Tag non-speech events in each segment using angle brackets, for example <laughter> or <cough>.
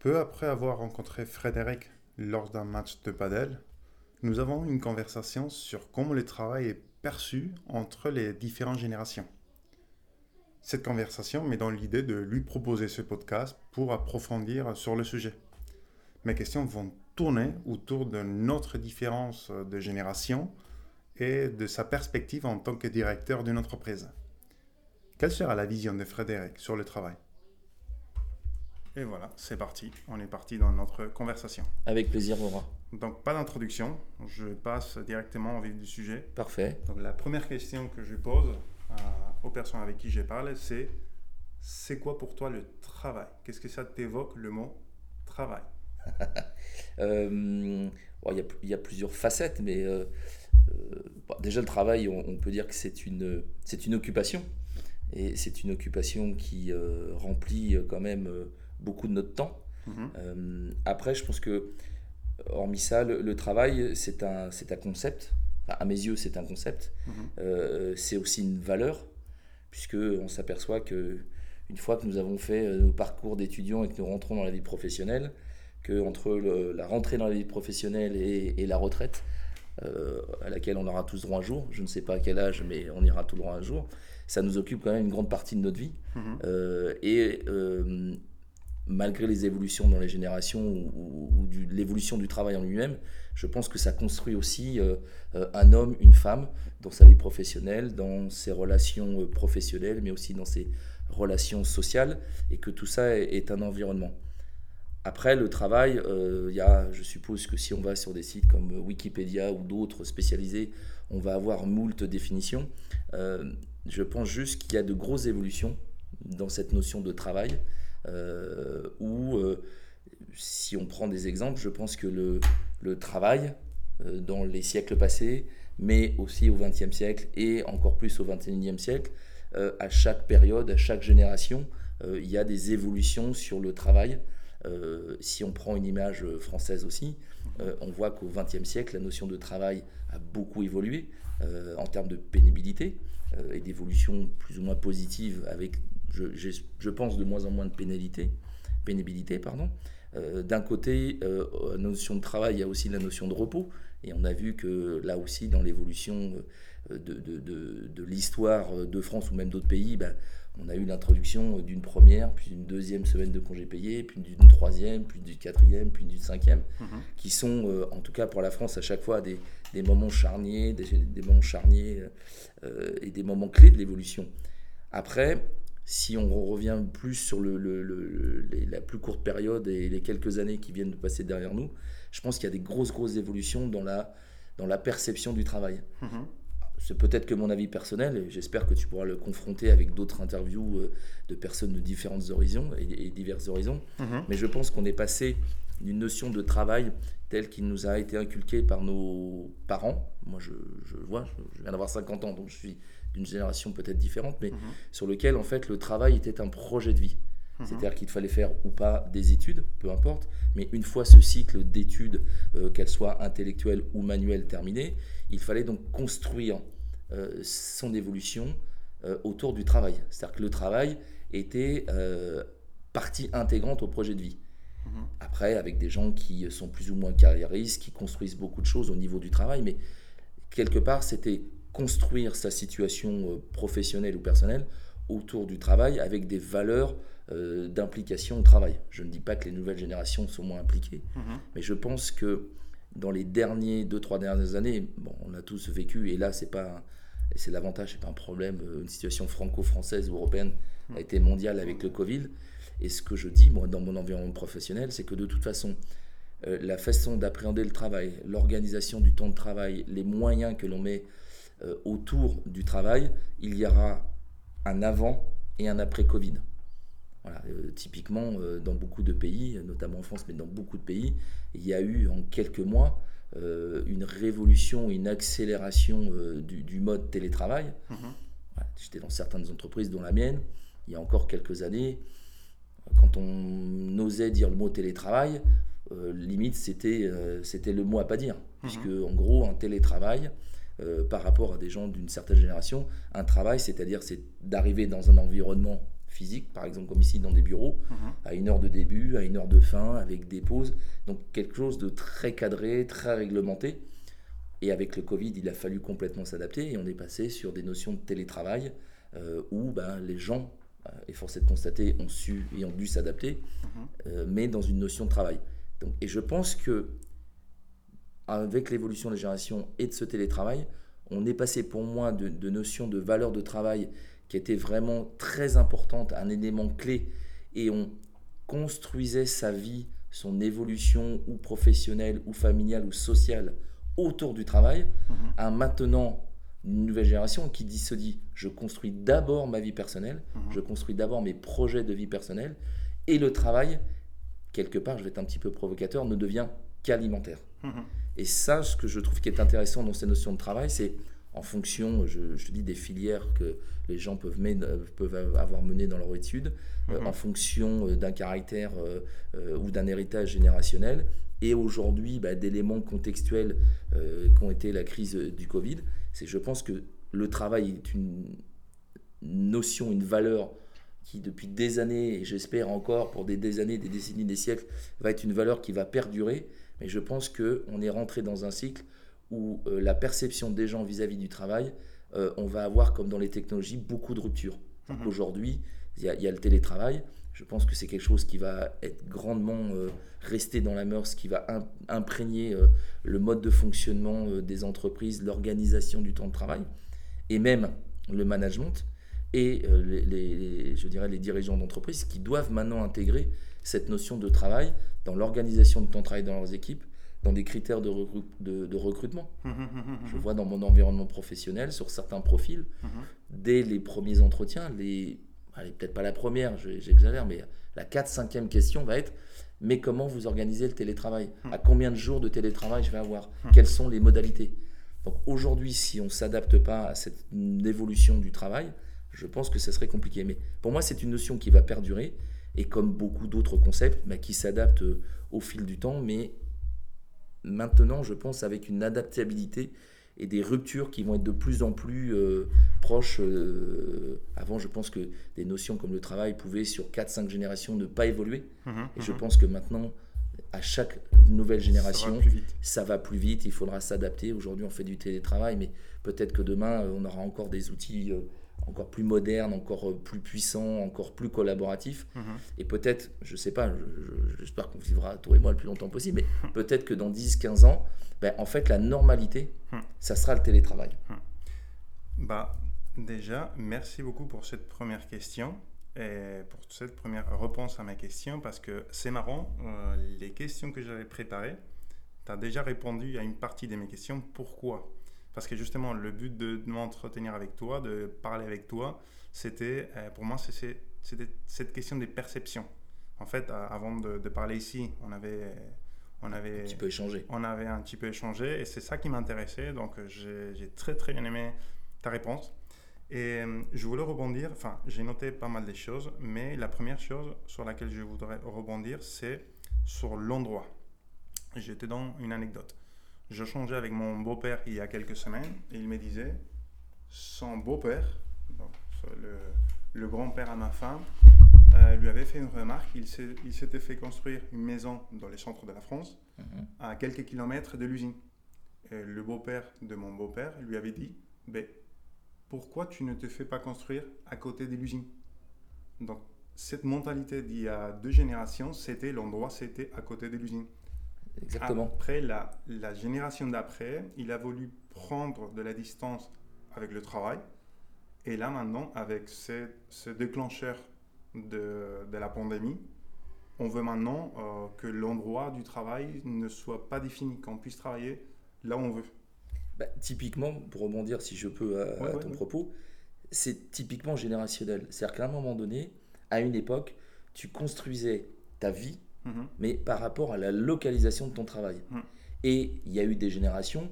Peu après avoir rencontré Frédéric lors d'un match de padel, nous avons une conversation sur comment le travail est perçu entre les différentes générations. Cette conversation met dans l'idée de lui proposer ce podcast pour approfondir sur le sujet. Mes questions vont tourner autour de notre différence de génération et de sa perspective en tant que directeur d'une entreprise. Quelle sera la vision de Frédéric sur le travail? Et voilà, c'est parti. On est parti dans notre conversation. Avec plaisir, Laura. Donc, pas d'introduction. Je passe directement au vif du sujet. Parfait. Donc, la première question que je pose aux personnes avec qui je parle, c'est c'est quoi pour toi le travail? Qu'est-ce que ça t'évoque le mot travail? <laughs> Euh, il, y a, plusieurs facettes, mais euh, euh, déjà le travail, on, peut dire que c'est une, c'est une occupation. Et c'est une occupation qui remplit quand même beaucoup de notre temps. Mhm. après, je pense que, hormis ça, le, travail, c'est un, c'est un concept. à mes yeux, c'est un concept. Mhm. c'est aussi une valeur, puisque on s'aperçoit que une fois que nous avons fait nos parcours d'étudiants et que nous rentrons dans la vie professionnelle, que entre la rentrée dans la vie professionnelle et, la retraite, euh, à laquelle on aura tous droit un jour, je ne sais pas à quel âge, mais on ira tout droit un jour, ça nous occupe quand même une grande partie de notre vie. Mhm. Euh, et euh, malgré les évolutions dans les générations ou, l'évolution du travail en lui-même, je pense que ça construit aussi un homme, une femme dans sa vie professionnelle, dans ses relations professionnelles, mais aussi dans ses relations sociales, et que tout ça est un environnement. Après, le travail, euh, y a, je suppose que si on va sur des sites comme Wikipédia ou d'autres spécialisés, on va avoir moult définitions. Euh, je pense juste qu'il y a de grosses évolutions dans cette notion de travail, euh, où, si on prend des exemples, je pense que le, travail, dans les siècles passés, mais aussi au XXe siècle et encore plus au XXIe siècle, à chaque période, à chaque génération, il y a des évolutions sur le travail. Euh, si on prend une image française aussi, euh, on voit qu'au XXe siècle, la notion de travail a beaucoup évolué euh, en termes de pénibilité et d'évolution plus ou moins positive avec, je, pense, de moins en moins de pénibilité. pénibilité pardon. D'un côté, la notion de travail, il y a aussi la notion de repos. Et on a vu que là aussi, dans l'évolution de, de, de, l'histoire de France ou même d'autres pays, ben, on a eu l'introduction d'une première, puis d'une deuxième semaine de congé payé, puis d'une troisième, puis d'une quatrième, puis d'une cinquième, mhm. qui sont, euh, en tout cas pour la France, à chaque fois des, moments charniers, des, moments charniers euh, et des moments clés de l'évolution. Après, si on revient plus sur le, la plus courte période et les quelques années qui viennent de passer derrière nous, je pense qu'il y a des grosses, grosses évolutions dans la, dans la perception du travail. Mhm c'est peut-être que mon avis personnel, et j'espère que tu pourras le confronter avec d'autres interviews euh, de personnes de différents horizons et, divers horizons. Mhm. Mais je pense qu'on est passé d'une notion de travail telle qu'il nous a été inculqué par nos parents. Moi, je, je vois, je viens d'avoir 50 ans, donc je suis d'une génération peut-être différente, mais mhm. sur lequel, en fait, le travail était un projet de vie. Mhm. C'est-à-dire qu'il fallait faire ou pas des études, peu importe, mais une fois ce cycle d'études, euh, qu'elles soient intellectuelles ou manuelles, terminé, il fallait donc construire euh, son évolution euh, autour du travail. C'est-à-dire que le travail était partie intégrante au projet de vie. Mhm. Après, avec des gens qui sont plus ou moins carriéristes, qui construisent beaucoup de choses au niveau du travail, mais quelque part, c'était construire sa situation professionnelle ou personnelle autour du travail avec des valeurs euh, d'implication au travail. Je ne dis pas que les nouvelles générations sont moins impliquées, mhm. mais je pense que dans les derniers deux trois dernières années, bon, on a tous vécu et là c'est pas c'est l'avantage, c'est pas un problème. Euh, une situation franco-française ou européenne a mhm. été mondiale avec le Covid. Et ce que je dis moi dans mon environnement professionnel, c'est que de toute façon euh, la façon d'appréhender le travail, l'organisation du temps de travail, les moyens que l'on met autour du travail, il y aura un avant et un après Covid. Euh, typiquement, euh, dans beaucoup de pays, notamment en France, mais dans beaucoup de pays, il y a eu en quelques mois euh, une révolution, une accélération du, mode télétravail. Mhm. J'étais dans certaines entreprises, dont la mienne, il y a encore quelques années, quand on osait dire le mot télétravail, limite c'était le mot à pas dire. Mhm. Puisque en gros, un télétravail, par rapport à des gens d'une certaine génération, un travail, c'est-à-dire c'est d'arriver dans un environnement physique, par exemple comme ici dans des bureaux, Mhm. à une heure de début, à une heure de fin, avec des pauses. Donc quelque chose de très cadré, très réglementé. Et avec le Covid, il a fallu complètement s'adapter et on est passé sur des notions de télétravail euh, où ben, les gens, euh, et force est de constater, ont su et ont dû s'adapter, Mhm. euh, mais dans une notion de travail. Donc, et je pense que avec l'évolution des générations et de ce télétravail, on est passé pour moi de, de notions de valeur de travail qui était vraiment très importante, un élément clé, et on construisait sa vie, son évolution ou professionnelle ou familiale ou sociale autour du travail, Mhm. à maintenant une nouvelle génération qui dit, se dit, je construis d'abord ma vie personnelle, Mhm. je construis d'abord mes projets de vie personnelle, et le travail, quelque part, je vais être un petit peu provocateur, ne devient qu'alimentaire. Mhm. Et ça, ce que je trouve qui est intéressant dans ces notions de travail, c'est en fonction, je, je te dis, des filières que les gens peuvent, mener- euh, peuvent avoir menées dans leur étude, euh, Mhm. en fonction euh, d'un caractère euh, ou d'un héritage générationnel, et aujourd'hui bah, d'éléments contextuels euh, qu'ont été la crise du Covid. C'est, je pense que le travail est une notion, une valeur qui depuis des années, et j'espère encore pour des, des années, des décennies, des siècles, va être une valeur qui va perdurer. Mais je pense qu'on est rentré dans un cycle où euh, la perception des gens vis-à-vis du travail, euh, on va avoir, comme dans les technologies, beaucoup de ruptures. Mhm. Aujourd'hui, il y, a- il y a le télétravail. Je pense que c'est quelque chose qui va être grandement euh, resté dans la mœurs, qui va im- imprégner euh, le mode de fonctionnement des entreprises, l'organisation du temps de travail, et même le management, et euh, les, les- je dirais les dirigeants d'entreprise qui doivent maintenant intégrer cette notion de travail dans l'organisation de travail dans leurs équipes, dans des critères de, recru- de- de recrutement. Mhm. Mhm. Je vois dans mon environnement professionnel, sur certains profils, dès les premiers entretiens, les, allez, peut-être pas la première, je- j'exagère, mais la 4 5e question va être mais comment vous organisez le télétravail? À combien de jours de télétravail je vais avoir? Quelles sont les modalités? Donc aujourd'hui, si on ne s'adapte pas à cette évolution du travail, je pense que ça serait compliqué. Mais pour moi, c'est une notion qui va perdurer et comme beaucoup d'autres concepts, bah, qui s'adaptent euh, au fil du temps, mais maintenant, je pense, avec une adaptabilité et des ruptures qui vont être de plus en plus euh, proches. euh, avant, je pense que des notions comme le travail pouvaient, sur 4-5 générations, ne pas évoluer. Mhm. Et je Mhm. pense que maintenant, à chaque nouvelle Ça génération, va plus vite. ça va plus vite, il faudra s'adapter. Aujourd'hui, on fait du télétravail, mais peut-être que demain, on aura encore des outils euh, encore plus modernes, encore euh, plus puissants, encore plus collaboratifs. Mhm. Et peut-être, je sais pas, je- je- j'espère qu'on vivra, toi et moi, le plus longtemps possible, mais <laughs> peut-être que dans 10-15 ans, ben, en fait, la normalité, Hmm. ça sera le télétravail. Bah, déjà, merci beaucoup pour cette première question et pour cette première réponse à ma question parce que c'est marrant, euh, les questions que j'avais préparées, tu as déjà répondu à une partie de mes questions. Pourquoi? Parce que justement, le but de, de m'entretenir avec toi, de parler avec toi, c'était, euh, pour moi, c'était cette question des perceptions. En fait, euh, avant de, de parler ici, on avait... On avait Un petit peu échanger. on avait un petit peu échangé et c'est ça qui m'intéressait. Donc j'ai j'ai très très bien aimé ta réponse. Et euh, je voulais rebondir, enfin j'ai noté pas mal de choses, mais la première chose sur laquelle je voudrais rebondir, c'est sur l'endroit. J'étais dans une anecdote. Je changeais avec mon beau-père il y a quelques semaines et il me disait, son beau-père, donc, le, le grand-père à ma femme, euh, lui avait fait une remarque. Il s'était fait construire une maison dans les centres de la France Mhm. à quelques kilomètres de l'usine. Le beau-père de mon beau-père lui avait dit ben, Pourquoi tu ne te fais pas construire à côté de l'usine? Donc, cette mentalité d'il y a deux générations, c'était l'endroit, c'était à côté de l'usine. Exactement. Après, la, la génération d'après, il a voulu prendre de la distance avec le travail. Et là, maintenant, avec ce, ce déclencheur de, de la pandémie, on veut maintenant euh, que l'endroit du travail ne soit pas défini, qu'on puisse travailler là où on veut. Bah, typiquement, pour rebondir si je peux à, Ouais, à ouais, ton ouais. propos, c'est typiquement générationnel. C'est-à-dire qu'à un moment donné, à une époque, tu construisais ta vie, Mhm. mais par rapport à la localisation de ton travail. Mhm. Et il y a eu des générations,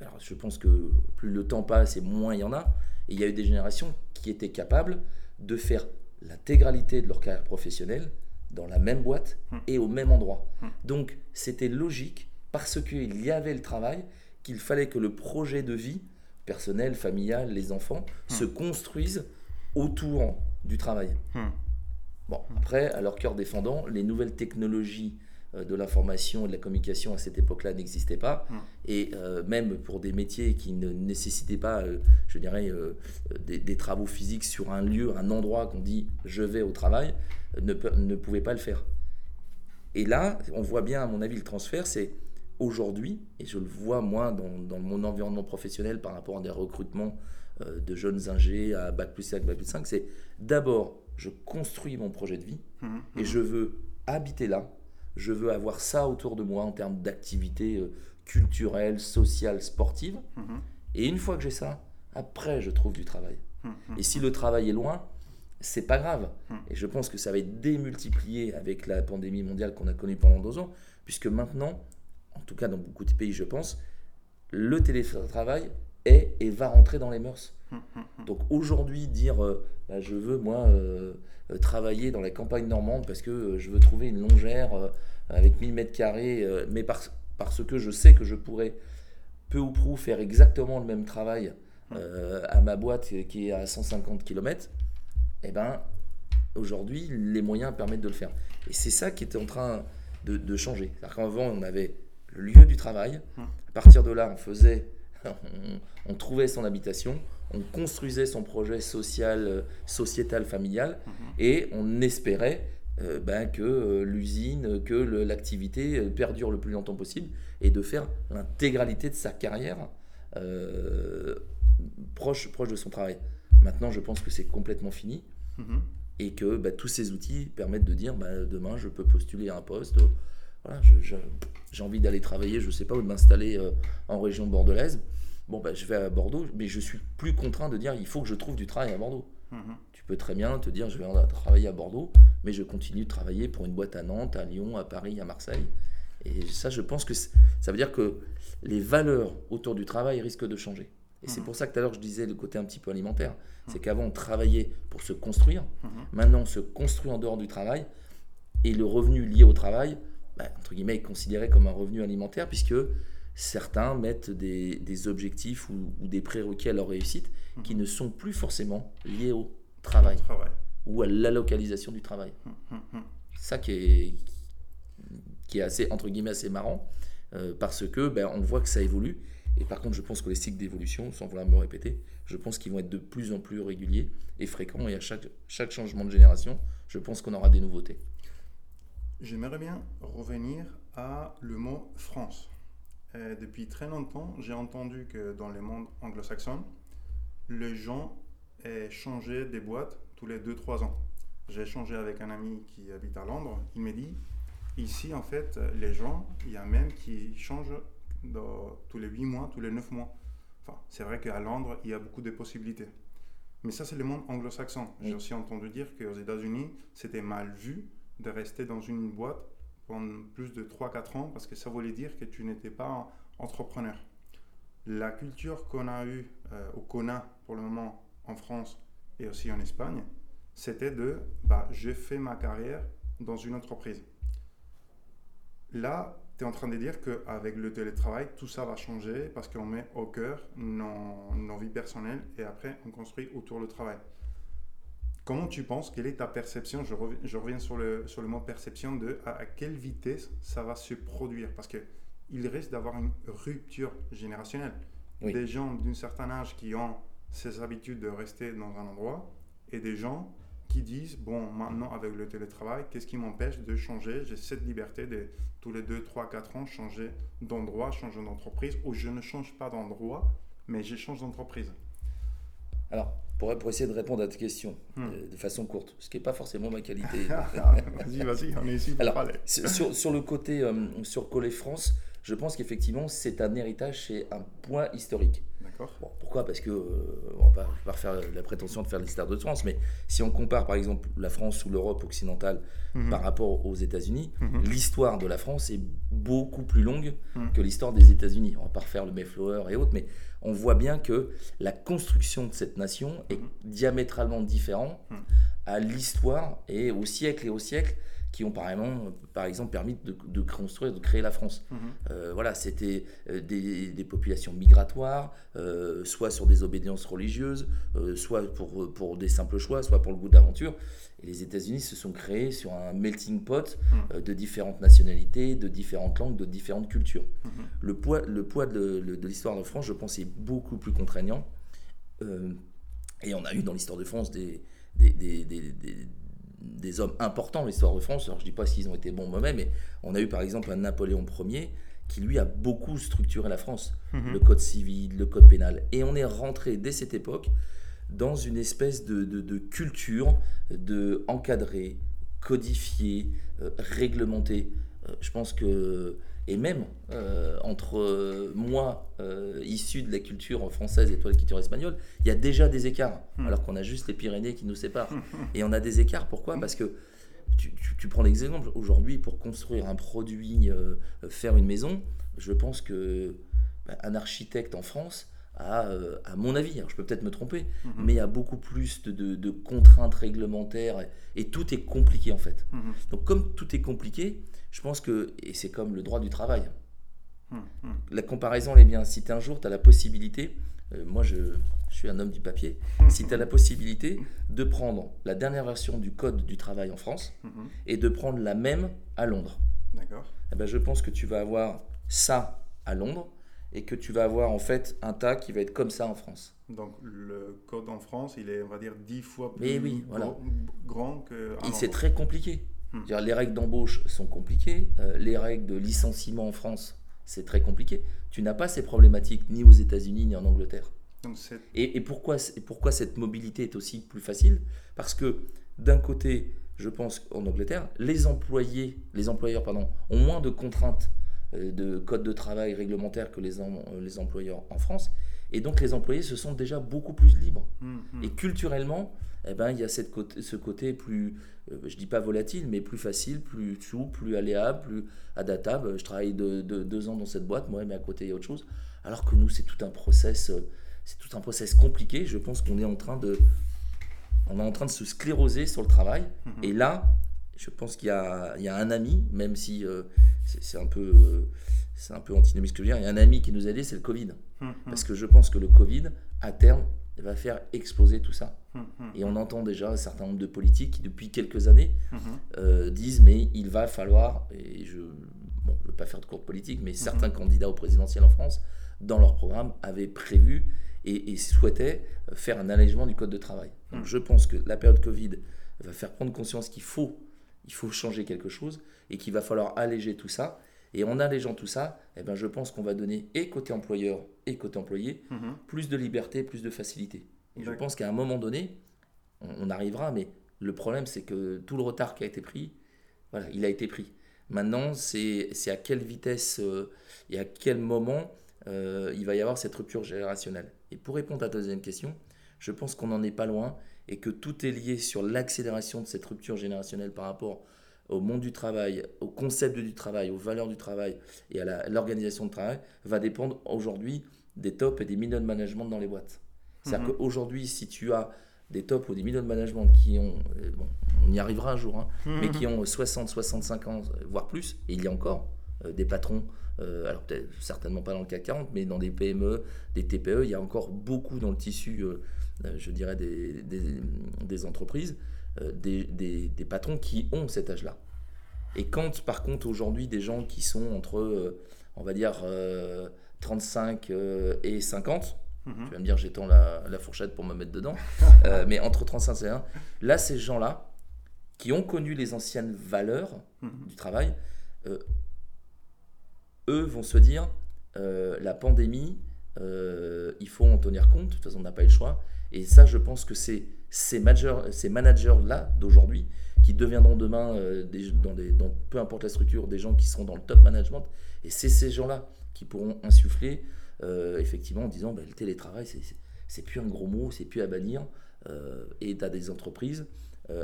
alors je pense que plus le temps passe et moins il y en a, et il y a eu des générations qui étaient capables de faire l'intégralité de leur carrière professionnelle dans la même boîte Mhm. et au même endroit. Donc c'était logique, parce qu'il y avait le travail, qu'il fallait que le projet de vie, personnel, familial, les enfants, se construisent autour du travail. Bon, après, à leur cœur défendant, les nouvelles technologies euh, de l'information et de la communication à cette époque-là n'existaient pas. Et euh, même pour des métiers qui ne nécessitaient pas, euh, je dirais, des, des, travaux physiques sur un lieu, un endroit qu'on dit je vais au travail, ne, ne pouvaient pas le faire. Et là, on voit bien, à mon avis, le transfert, c'est aujourd'hui, et je le vois moi dans, dans, mon environnement professionnel par rapport à des recrutements de jeunes ingés à Bac plus 5, Bac plus 5, c'est d'abord, je construis mon projet de vie mmh, et mmh. je veux habiter là, je veux avoir ça autour de moi en termes d'activité euh, culturelle, sociale, sportive. Mhm. Et une fois que j'ai ça, après, je trouve du travail. Et si le travail est loin, c'est pas grave. Et je pense que ça va être démultiplié avec la pandémie mondiale qu'on a connue pendant deux ans, puisque maintenant, en tout cas dans beaucoup de pays, je pense, le télétravail est et va rentrer dans les mœurs. Donc aujourd'hui, dire euh, bah, je veux, moi, euh, euh, travailler dans la campagne normande parce que euh, je veux trouver une longère avec 1000 mètres carrés, mais parce, parce que je sais que je pourrais peu ou prou faire exactement le même travail à ma boîte qui est à 150 km, et ben aujourd'hui les moyens permettent de le faire. Et c'est ça qui était en train de, de changer. qu'avant on avait le lieu du travail, à partir de là on faisait, on trouvait son habitation, on construisait son projet social, euh, sociétal, familial, mhm. et on espérait euh, ben, que euh, l'usine, que l'activité perdure le plus longtemps possible, et de faire l'intégralité de sa carrière proche, proche de son travail. Maintenant, je pense que c'est complètement fini. Mhm. Et que ben, tous ces outils permettent de dire ben, demain, je peux postuler à un poste. Voilà, j'ai envie d'aller travailler, je ne sais pas, où de m'installer en région bordelaise bon, ben, je vais à Bordeaux, mais je suis plus contraint de dire il faut que je trouve du travail à Bordeaux. Mhm. Tu peux très bien te dire je vais travailler à Bordeaux, mais je continue de travailler pour une boîte à Nantes, à Lyon, à Paris, à Marseille. Et ça, je pense que ça veut dire que les valeurs autour du travail risquent de changer. Et c'est mhm. pour ça que tout à l'heure je disais le côté un petit peu alimentaire. Mhm. C'est qu'avant on travaillait pour se construire. Maintenant on se construit en dehors du travail. Et le revenu lié au travail, bah, entre guillemets, est considéré comme un revenu alimentaire puisque certains mettent des, objectifs ou, des prérequis à leur réussite qui mhm. ne sont plus forcément liés au travail, ou à la localisation du travail. Mhm, mhm. Ça qui est, qui est assez, entre guillemets, assez marrant, euh, parce que ben, on voit que ça évolue. Et par contre, je pense que les cycles d'évolution, sans vouloir me répéter, je pense qu'ils vont être de plus en plus réguliers et fréquents. Et à chaque, chaque changement de génération, je pense qu'on aura des nouveautés. J'aimerais bien revenir à le mot France. Euh, depuis très longtemps, j'ai entendu que dans le monde anglo-saxon, les gens aient changé des boîtes tous les 2-3 ans. J'ai échangé avec un ami qui habite à Londres. Il m'a dit ici, en fait, les gens, il y a même qui changent tous les 8 mois, tous les 9 mois. Enfin, c'est vrai qu'à Londres, il y a beaucoup de possibilités. Mais ça, c'est le monde anglo-saxon. J'ai aussi entendu dire qu'aux États-Unis, c'était mal vu de rester dans une boîte pendant plus de 3-4 ans parce que ça voulait dire que tu n'étais pas entrepreneur. La culture qu'on a eue euh, ou qu'on a pour le moment en France et aussi en Espagne, c'était de bah, je fais ma carrière dans une entreprise. Là, tu es en train de dire qu'avec le télétravail, tout ça va changer parce qu'on met au cœur nos, nos vies personnelles et après on construit autour le travail. Comment tu penses, quelle est ta perception je reviens, je reviens, sur, le, sur le mot perception de à, quelle vitesse ça va se produire? Parce qu'il risque d'avoir une rupture générationnelle. Des gens d'un certain âge qui ont ces habitudes de rester dans un endroit et des gens qui disent Bon, maintenant avec le télétravail, qu'est-ce qui m'empêche de changer? J'ai cette liberté de tous les 2, 3, 4 ans changer d'endroit, changer d'entreprise, ou je ne change pas d'endroit, mais je change d'entreprise. Alors, pour, pour, essayer de répondre à ta question hmm. euh, de façon courte, ce qui n'est pas forcément ma qualité. <laughs> vas-y, vas-y, on est ici pour Alors, parler. Sur, sur, le côté, euh, sur Collet France, je pense qu'effectivement, c'est un héritage, c'est un point historique. D'accord. pourquoi? Parce que, euh, on va pas faire la prétention de faire l'histoire de France, mais si on compare par exemple la France ou l'Europe occidentale mhm. par rapport aux États-Unis, mhm. l'histoire de la France est beaucoup plus longue mhm. que l'histoire des États-Unis. On va pas refaire le Mayflower et autres, mais on voit bien que la construction de cette nation est diamétralement différente à l'histoire et au siècle et au siècle qui ont par exemple, par exemple permis de, construire, de créer la France. Mhm. Euh, voilà, c'était euh, des, populations migratoires, euh, soit sur des obédiences religieuses, soit pour, pour des simples choix, soit pour le goût d'aventure. Et les États-Unis se sont créés sur un melting pot mhm. de différentes nationalités, de différentes langues, de différentes cultures. Mhm. Le poids, le poids de, de l'histoire de France, je pense, est beaucoup plus contraignant. et on a eu dans l'histoire de France des, des, des, des hommes importants dans l'histoire de France. Alors je ne dis pas s'ils ont été bons eux-mêmes, mais on a eu par exemple un Napoléon Ier qui lui a beaucoup structuré la France, mhm. le code civil, le code pénal. Et on est rentré dès cette époque dans une espèce de, de, culture de encadrer, codifier, euh, réglementer. Euh, je pense que et même euh, entre euh, moi, euh, issu de la culture française et toi, la culture espagnole, il y a déjà des écarts, hmm. alors qu'on a juste les Pyrénées qui nous séparent. et on a des écarts, pourquoi? Parce que tu, prends l'exemple, aujourd'hui, pour construire un produit, faire une maison, je pense que bah, un architecte en France a, à mon avis, je peux peut-être me tromper, hmm. mais a beaucoup plus de, contraintes réglementaires et, tout est compliqué en fait. Hmm. Donc comme tout est compliqué, je pense que, et c'est comme le droit du travail, hum, hum. la comparaison elle est bien. Si un jour tu as la possibilité, euh, moi je, suis un homme du papier, hum, si tu as la possibilité de prendre la dernière version du code du travail en France et de prendre la même à Londres, eh ben, je pense que tu vas avoir ça à Londres et que tu vas avoir en fait un tas qui va être comme ça en France. Donc le code en France, il est, on va dire, dix fois plus oui, voilà. grand que. C'est très compliqué. Les règles d'embauche sont compliquées, euh, les règles de licenciement en France, c'est très compliqué. Tu n'as pas ces problématiques ni aux États-Unis ni en Angleterre. et, pourquoi, pourquoi cette mobilité est aussi plus facile? Parce que d'un côté, je pense qu'en Angleterre, les employés, les employeurs pardon, ont moins de contraintes euh, de code de travail réglementaire que les, les employeurs en France. Et donc les employés se sont déjà beaucoup plus libres. Hum, hum. Et culturellement, eh ben, il y a cette côté, ce côté plus, euh, je dis pas volatile, mais plus facile, plus souple, plus aléable, plus adaptable. Je travaille de, deux ans dans cette boîte, moi, mais à côté, il y a autre chose. Alors que nous, c'est tout un process, euh, c'est tout un process compliqué. Je pense qu'on est en train de, on est en train de se scléroser sur le travail. Mhm. Et là, je pense qu'il y a, il y a un ami, même si euh, c'est un peu, c'est un peu antinomique ce que je veux dire. Il y a un ami qui nous a aidé, c'est le Covid, mhm. parce que je pense que le Covid, à terme, va faire exploser tout ça. Hum. Et on entend déjà un certain nombre de politiques qui, depuis quelques années, hum, euh, disent mais il va falloir, et je ne veux pas faire de cours politique, mais certains candidats au présidentiel en France, dans leur programme, avaient prévu et, souhaitaient faire un allègement du code de travail. Donc je pense que la période Covid va faire prendre conscience qu'il faut, il faut changer quelque chose et qu'il va falloir alléger tout ça. Et en allégeant tout ça, eh ben, je pense qu'on va donner, et côté employeur et côté employé, mhm. plus de liberté, plus de facilité. Et je pense qu'à un moment donné, on, arrivera, mais le problème, c'est que tout le retard qui a été pris, voilà, il a été pris. Maintenant, c'est à quelle vitesse euh, et à quel moment euh, il va y avoir cette rupture générationnelle. Et pour répondre à ta deuxième question, je pense qu'on n'en est pas loin et que tout est lié sur l'accélération de cette rupture générationnelle par rapport au monde du travail, au concept du travail, aux valeurs du travail et à l'organisation de travail, va dépendre aujourd'hui des tops et des middle management dans les boîtes. C'est-à-dire mhm. qu'aujourd'hui, si tu as des tops ou des middle management qui ont, euh, bon, on y arrivera un jour, hein, mhm. mais qui ont 60, 65 ans, voire plus, et il y a encore euh, des patrons, euh, alors peut-être certainement pas dans le CAC 40, mais dans des PME, des TPE, il y a encore beaucoup dans le tissu, je dirais, des, des, des entreprises euh, des, patrons qui ont cet âge-là. Et quand, par contre, aujourd'hui, des gens qui sont entre, euh, on va dire, 35 euh, et 50, mhm. tu vas me dire, j'étends la, la, fourchette pour me mettre dedans, <laughs> mais entre 35 et 51, là, ces gens-là, qui ont connu les anciennes valeurs mhm. du travail, eux vont se dire, la pandémie, il faut en tenir compte, de toute façon, on n'a pas eu le choix. Et ça, je pense que c'est ces, ces managers-là d'aujourd'hui, qui deviendront demain, euh, des, dans, des, dans, peu importe la structure, des gens qui seront dans le top management. Et c'est ces gens-là qui pourront insuffler, euh, effectivement, en disant bah, le télétravail, c'est plus un gros mot, c'est plus à bannir. Euh, et tu as des entreprises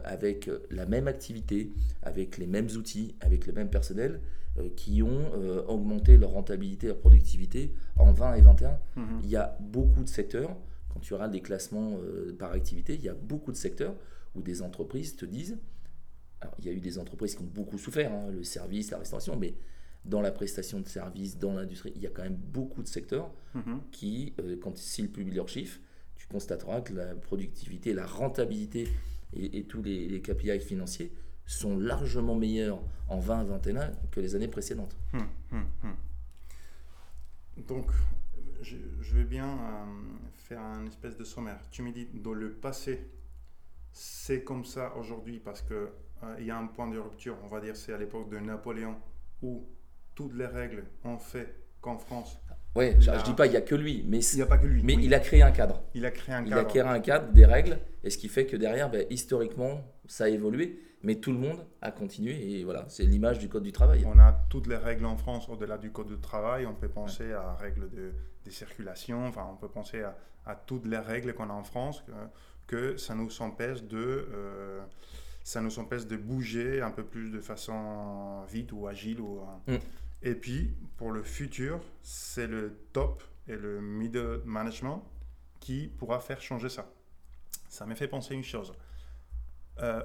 avec la même activité, avec les mêmes outils, avec le même personnel, qui ont augmenté leur rentabilité, leur productivité en 20 et 21. Mmh Il y a beaucoup de secteurs quand tu auras des classements euh, par activité, il y a beaucoup de secteurs où des entreprises te disent Alors, il y a eu des entreprises qui ont beaucoup souffert, hein, le service, la restauration, mais dans la prestation de services, dans l'industrie, il y a quand même beaucoup de secteurs Mhm. qui, euh, quand s'ils publient leurs chiffres, tu constateras que la productivité, la rentabilité et, et tous les, les KPI financiers sont largement meilleurs en 2021 que les années précédentes. Hum, hum. Donc, je, je vais bien euh, faire un espèce de sommaire. Tu me dis, dans le passé, c'est comme ça aujourd'hui parce que euh, y a un point de rupture, on va dire, c'est à l'époque de Napoléon où toutes les règles ont fait qu'en France, Ouais, je, je dis pas il y a que lui, mais, il n'y a pas que lui. mais oui. il a créé un cadre. Il a créé un Il a cadre. créé un cadre, des règles, et ce qui fait que derrière, ben, historiquement, ça a évolué, mais tout le monde a continué, et voilà, c'est l'image du code du travail. On a toutes les règles en France au-delà du code de travail. On peut penser à règles de, de circulation. Enfin, on peut penser à, à toutes les règles qu'on a en France que, que ça nous empêche de euh, ça nous empêche de bouger un peu plus de façon vite ou agile. Ou, euh. Mm. Et puis, pour le futur, c'est le top et le middle management qui pourra faire changer ça. Ça m'a fait penser une chose. Euh,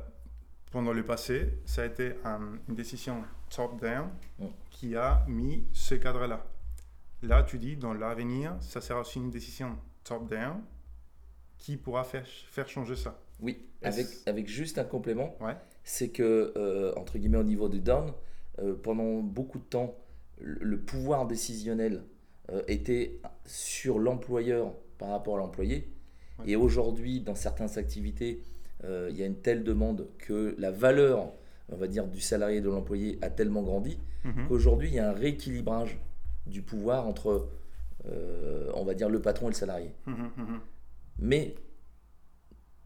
pendant le passé, ça a été un- une décision top-down Mm. qui a mis ce cadre-là. Là, tu dis, dans l'avenir, ça sera aussi une décision top-down qui pourra faire, faire changer ça. Oui, avec, avec juste un complément, Ouais. c'est que, euh, entre guillemets, au niveau du down, euh, pendant beaucoup de temps, le, le pouvoir décisionnel euh, était sur l'employeur par rapport à l'employé. Ouais. Et aujourd'hui, dans certaines activités, euh, il y a une telle demande que la valeur, on va dire, du salarié et de l'employé a tellement grandi Mhm. qu'aujourd'hui, il y a un rééquilibrage du pouvoir entre, euh, on va dire, le patron et le salarié. Mhm, mhm. Mais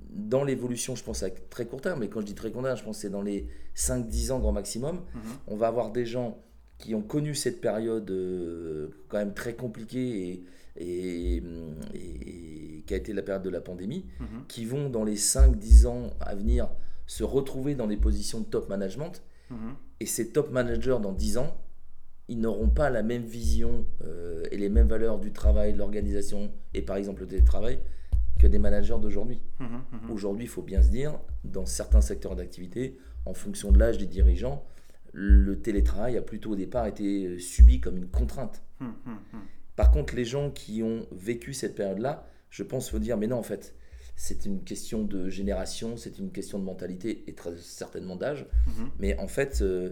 dans l'évolution, je pense à très court terme, mais quand je dis très court terme, je pense que c'est dans les 5-10 ans grand maximum, on va avoir des gens qui ont connu cette période euh, quand même très compliquée et, et, et qui a été la période de la pandémie, Mhm. qui vont dans les 5-10 ans à venir se retrouver dans des positions de top management. Mhm. Et ces top managers dans 10 ans, ils n'auront pas la même vision euh, et les mêmes valeurs du travail, de l'organisation et par exemple le télétravail que des managers d'aujourd'hui. Mhm. Aujourd'hui, il faut bien se dire, dans certains secteurs d'activité, en fonction de l'âge des dirigeants, le télétravail a plutôt au départ été euh, subi comme une contrainte. Par contre, les gens qui ont vécu cette période-là, je pense qu'il faut dire, mais non, en fait, c'est une question de génération, c'est une question de mentalité et très certainement d'âge. Mhm. Mais en fait, euh,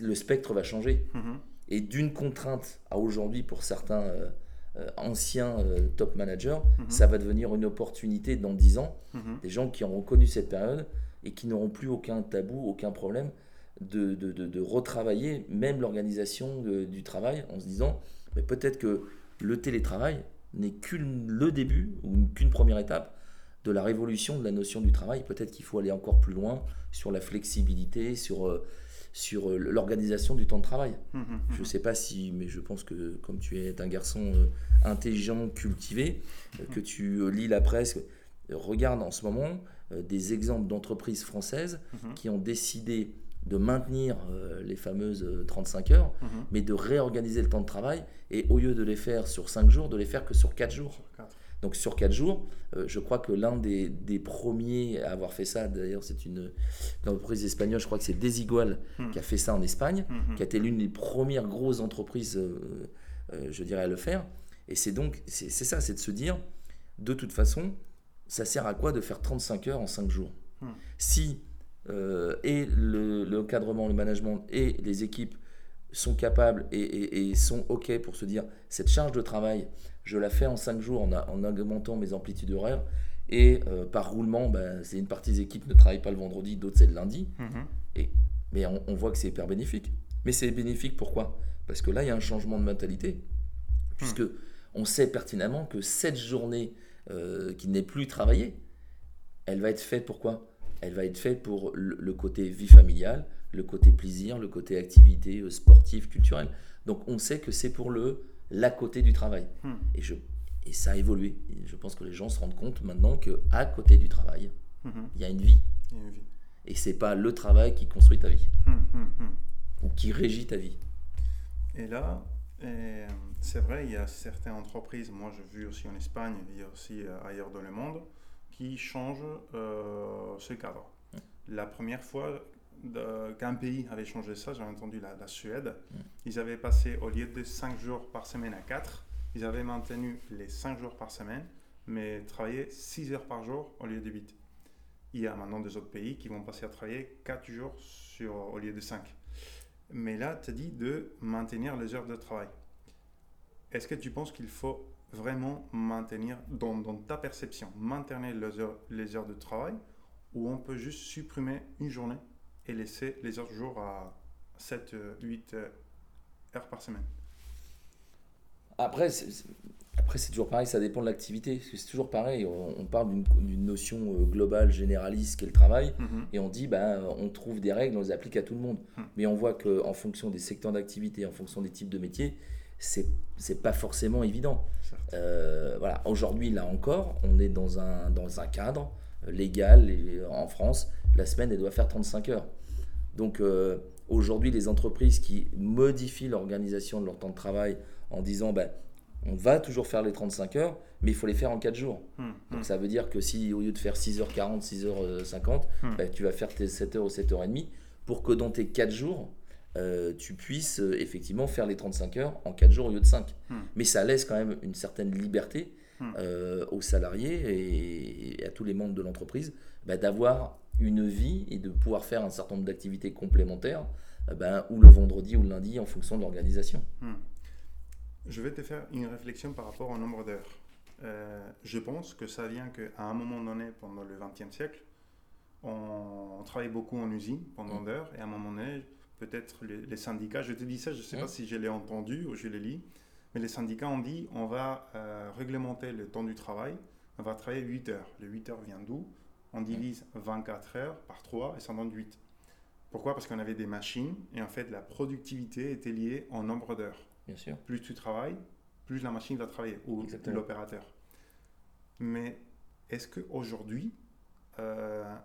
le spectre va changer. Mhm. Et d'une contrainte à aujourd'hui pour certains euh, euh, anciens top managers, Mhm. ça va devenir une opportunité dans 10 ans. Des gens qui auront connu cette période et qui n'auront plus aucun tabou, aucun problème de, de, de- de retravailler même l'organisation du travail en se disant mais peut-être que le télétravail n'est qu'une le début ou qu'une première étape de la révolution de la notion du travail. Peut-être qu'il faut aller encore plus loin sur la flexibilité, sur, euh, sur euh, l'organisation du temps de travail. Mhm. Je ne sais pas si, mais je pense que comme tu es un garçon euh, intelligent, cultivé, que tu lis la presse, regarde en ce moment des exemples d'entreprises françaises qui ont décidé de maintenir euh, les fameuses euh, 35 heures, Mhm. mais de réorganiser le temps de travail et au lieu de les faire sur 5 jours, de les faire que sur 4 jours. Donc sur 4 jours, euh, je crois que l'un des, des premiers à avoir fait ça, d'ailleurs c'est une, une entreprise espagnole, je crois que c'est Desigual Mhm. qui a fait ça en Espagne, Mhm. qui a été l'une des premières grosses entreprises, euh, euh, je dirais, à le faire. Et c'est donc, c'est ça, c'est de se dire, de toute façon, ça sert à quoi de faire 35 heures en 5 jours? Si euh, et le, le le management et les équipes sont capables et, et- et sont OK pour se dire, cette charge de travail, je la fais en 5 jours en, a- en augmentant mes amplitudes horaires. Et euh, par roulement, ben, c'est une partie des équipes ne travaillent pas le vendredi, d'autres c'est le lundi. Mhm. Mais on, on voit que c'est hyper bénéfique. Mais c'est bénéfique pourquoi? Parce que là, il y a un changement de mentalité. Puisque on sait pertinemment que cette journée euh, qui n'est plus travaillée, elle va être faite pourquoi? Elle va être faite pour le, côté vie familiale, le côté plaisir, le côté activité euh, sportive, culturelle. Donc on sait que c'est pour le l'à côté du travail. Hmm. Et, je, et ça a évolué. Et je pense que les gens se rendent compte maintenant que à côté du travail, Mhm. il y a une vie. Il y a une vie. Et c'est pas le travail qui construit ta vie. Mhm. ou qui régit ta vie. Et là, euh, c'est vrai, il y a certaines entreprises, moi j'ai vu aussi en Espagne et aussi euh, ailleurs dans le monde, qui changent euh, ce cadre. La première fois, qu'un pays avait changé ça, j'avais entendu la, la Suède. Ils avaient passé, au lieu de 5 jours par semaine à 4, ils avaient maintenu les 5 jours par semaine, mais travaillaient 6 heures par jour au lieu de 8. Il y a maintenant des autres pays qui vont passer à travailler 4 jours sur, au lieu de 5. Mais là, tu as dit de maintenir les heures de travail. Est-ce que tu penses qu'il faut vraiment maintenir, dans, dans ta perception, maintenir les heures, les heures de travail ou on peut juste supprimer une journée et laisser les autres jours à 7, 8 euh, heures par semaine Après, c'est, après, c'est toujours pareil, ça dépend de l'activité. C'est toujours pareil, on, parle d'une, notion euh, globale, généraliste, qu'est le travail, mhm. et on dit, ben, on trouve des règles, on les applique à tout le monde. Mhm. Mais on voit qu'en fonction des secteurs d'activité, en fonction des types de métiers, c'est, c'est pas forcément évident. Euh, voilà, aujourd'hui, là encore, on est dans un, dans un cadre légal en France, la semaine, elle doit faire 35 heures. Donc euh, aujourd'hui, les entreprises qui modifient l'organisation de leur temps de travail en disant ben, on va toujours faire les 35 heures, mais il faut les faire en 4 jours. Hmm, Donc hmm. ça veut dire que si au lieu de faire 6h40, 6h50, hmm. ben, tu vas faire tes 7h ou 7h30 pour que dans tes 4 jours, euh, tu puisses euh, effectivement faire les 35 heures en 4 jours au lieu de 5. Mais ça laisse quand même une certaine liberté aux salariés et, à tous les membres de l'entreprise ben, d'avoir une vie et de pouvoir faire un certain nombre d'activités complémentaires, euh, ben, ou le vendredi ou le lundi en fonction de l'organisation. Hmm. Je vais te faire une réflexion par rapport au nombre d'heures. Euh, je pense que ça vient qu'à un moment donné, pendant le XXe siècle, on, travaille beaucoup en usine pendant hmm. d'heures, et à un moment donné, peut-être les, syndicats, je te dis ça, je ne sais pas si je l'ai entendu ou je l'ai lu, mais les syndicats ont dit on va euh, réglementer le temps du travail, on va travailler 8 heures. Le 8 heures vient d'où? On divise 24 heures par 3 et ça donne 8. Pourquoi? Parce qu'on avait des machines et en fait la productivité était liée au nombre d'heures. Bien sûr. Plus tu travailles, plus la machine va travailler ou l'opérateur. Mais est-ce qu'aujourd'hui, euh,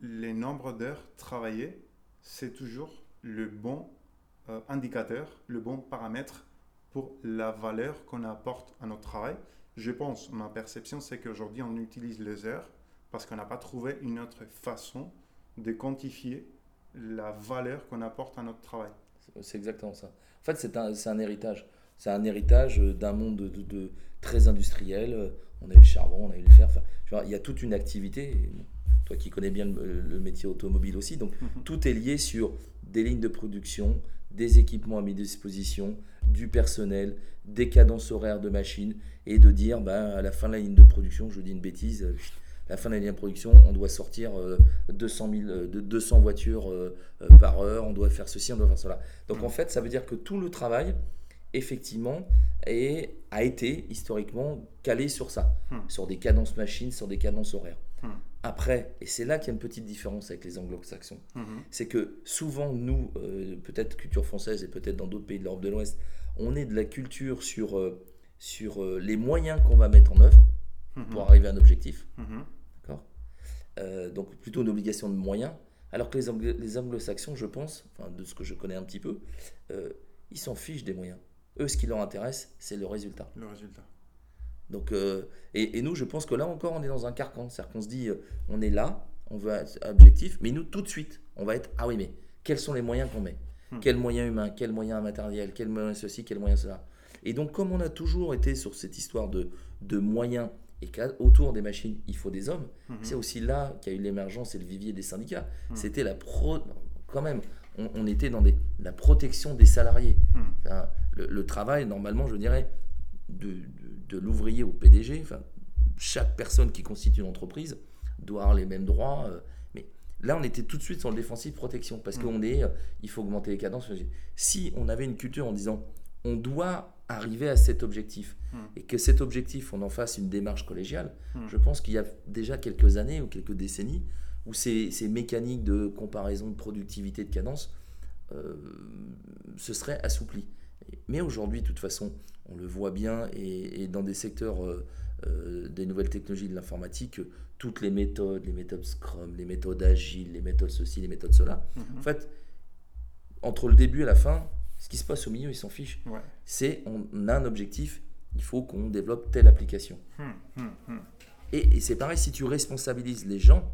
les nombres d'heures travaillées, c'est toujours le bon euh, indicateur, le bon paramètre pour la valeur qu'on apporte à notre travail Je pense, ma perception, c'est qu'aujourd'hui, on utilise les heures parce qu'on n'a pas trouvé une autre façon de quantifier la valeur qu'on apporte à notre travail. C'est exactement ça. En fait, c'est un, un, héritage. C'est un héritage d'un monde de, très industriel. On a eu le charbon, on a eu le fer. il y a toute une activité. Toi qui connais bien le, métier automobile aussi, donc mhm. tout est lié sur des lignes de production, des équipements à mes disposition, du personnel, des cadences horaires de machines, et de dire, ben, à la fin de la ligne de production, je dis une bêtise, la fin de l'année de production, on doit sortir 200, euh, 000, 200 voitures euh, euh, par heure, on doit faire ceci, on doit faire cela. Donc en fait, ça veut dire que tout le travail, effectivement, est, a été historiquement calé sur ça, hmm. sur des cadences machines, sur des cadences horaires. Après, et c'est là qu'il y a une petite différence avec les anglo-saxons, hmm. c'est que souvent, nous, peut-être culture française et peut-être dans d'autres pays de l'Europe de l'Ouest, on est de la culture sur, sur les moyens qu'on va mettre en œuvre pour arriver à un objectif. Euh, donc plutôt une obligation de moyens. Alors que les, les anglo-saxons, je pense, enfin, de ce que je connais un petit peu, euh, ils s'en fichent des moyens. Eux, ce qui leur intéresse, c'est le résultat. Le résultat. Donc, euh, et, nous, je pense que là encore, on est dans un carcan. C'est-à-dire qu'on se dit, on est là, on veut être objectif, mais nous, tout de suite, on va être, ah oui, mais quels sont les moyens qu'on met? Hmm. Quels moyens humains Quels moyens matériels Quels moyens ceci Quels moyens cela? Et donc, comme on a toujours été sur cette histoire de, de moyens et qu'autour des machines, il faut des hommes. Mhm. C'est aussi là qu'il y a eu l'émergence et le vivier des syndicats. Mhm. C'était la pro... Quand même, on, était dans des, la protection des salariés. Le, travail, normalement, je dirais, de, de, l'ouvrier au PDG, enfin, chaque personne qui constitue une entreprise doit avoir les mêmes droits. Euh, mais là, on était tout de suite sur le défensif protection parce qu'on est, euh, il faut augmenter les cadences. Si on avait une culture en disant, on doit arriver à cet objectif hmm. et que cet objectif, on en fasse une démarche collégiale, hmm. je pense qu'il y a déjà quelques années ou quelques décennies où ces, mécaniques de comparaison de productivité de cadence euh, se seraient assouplies. Mais aujourd'hui, de toute façon, on le voit bien et, dans des secteurs euh, euh, des nouvelles technologies de l'informatique, toutes les méthodes, les méthodes Scrum, les méthodes agiles, les méthodes ceci, les méthodes cela, hmm. en fait, entre le début et la fin, ce qui se passe au milieu, ils s'en fichent. C'est on a un objectif, il faut qu'on développe telle application. Hum, hum, hum. Et, c'est pareil, si tu responsabilises les gens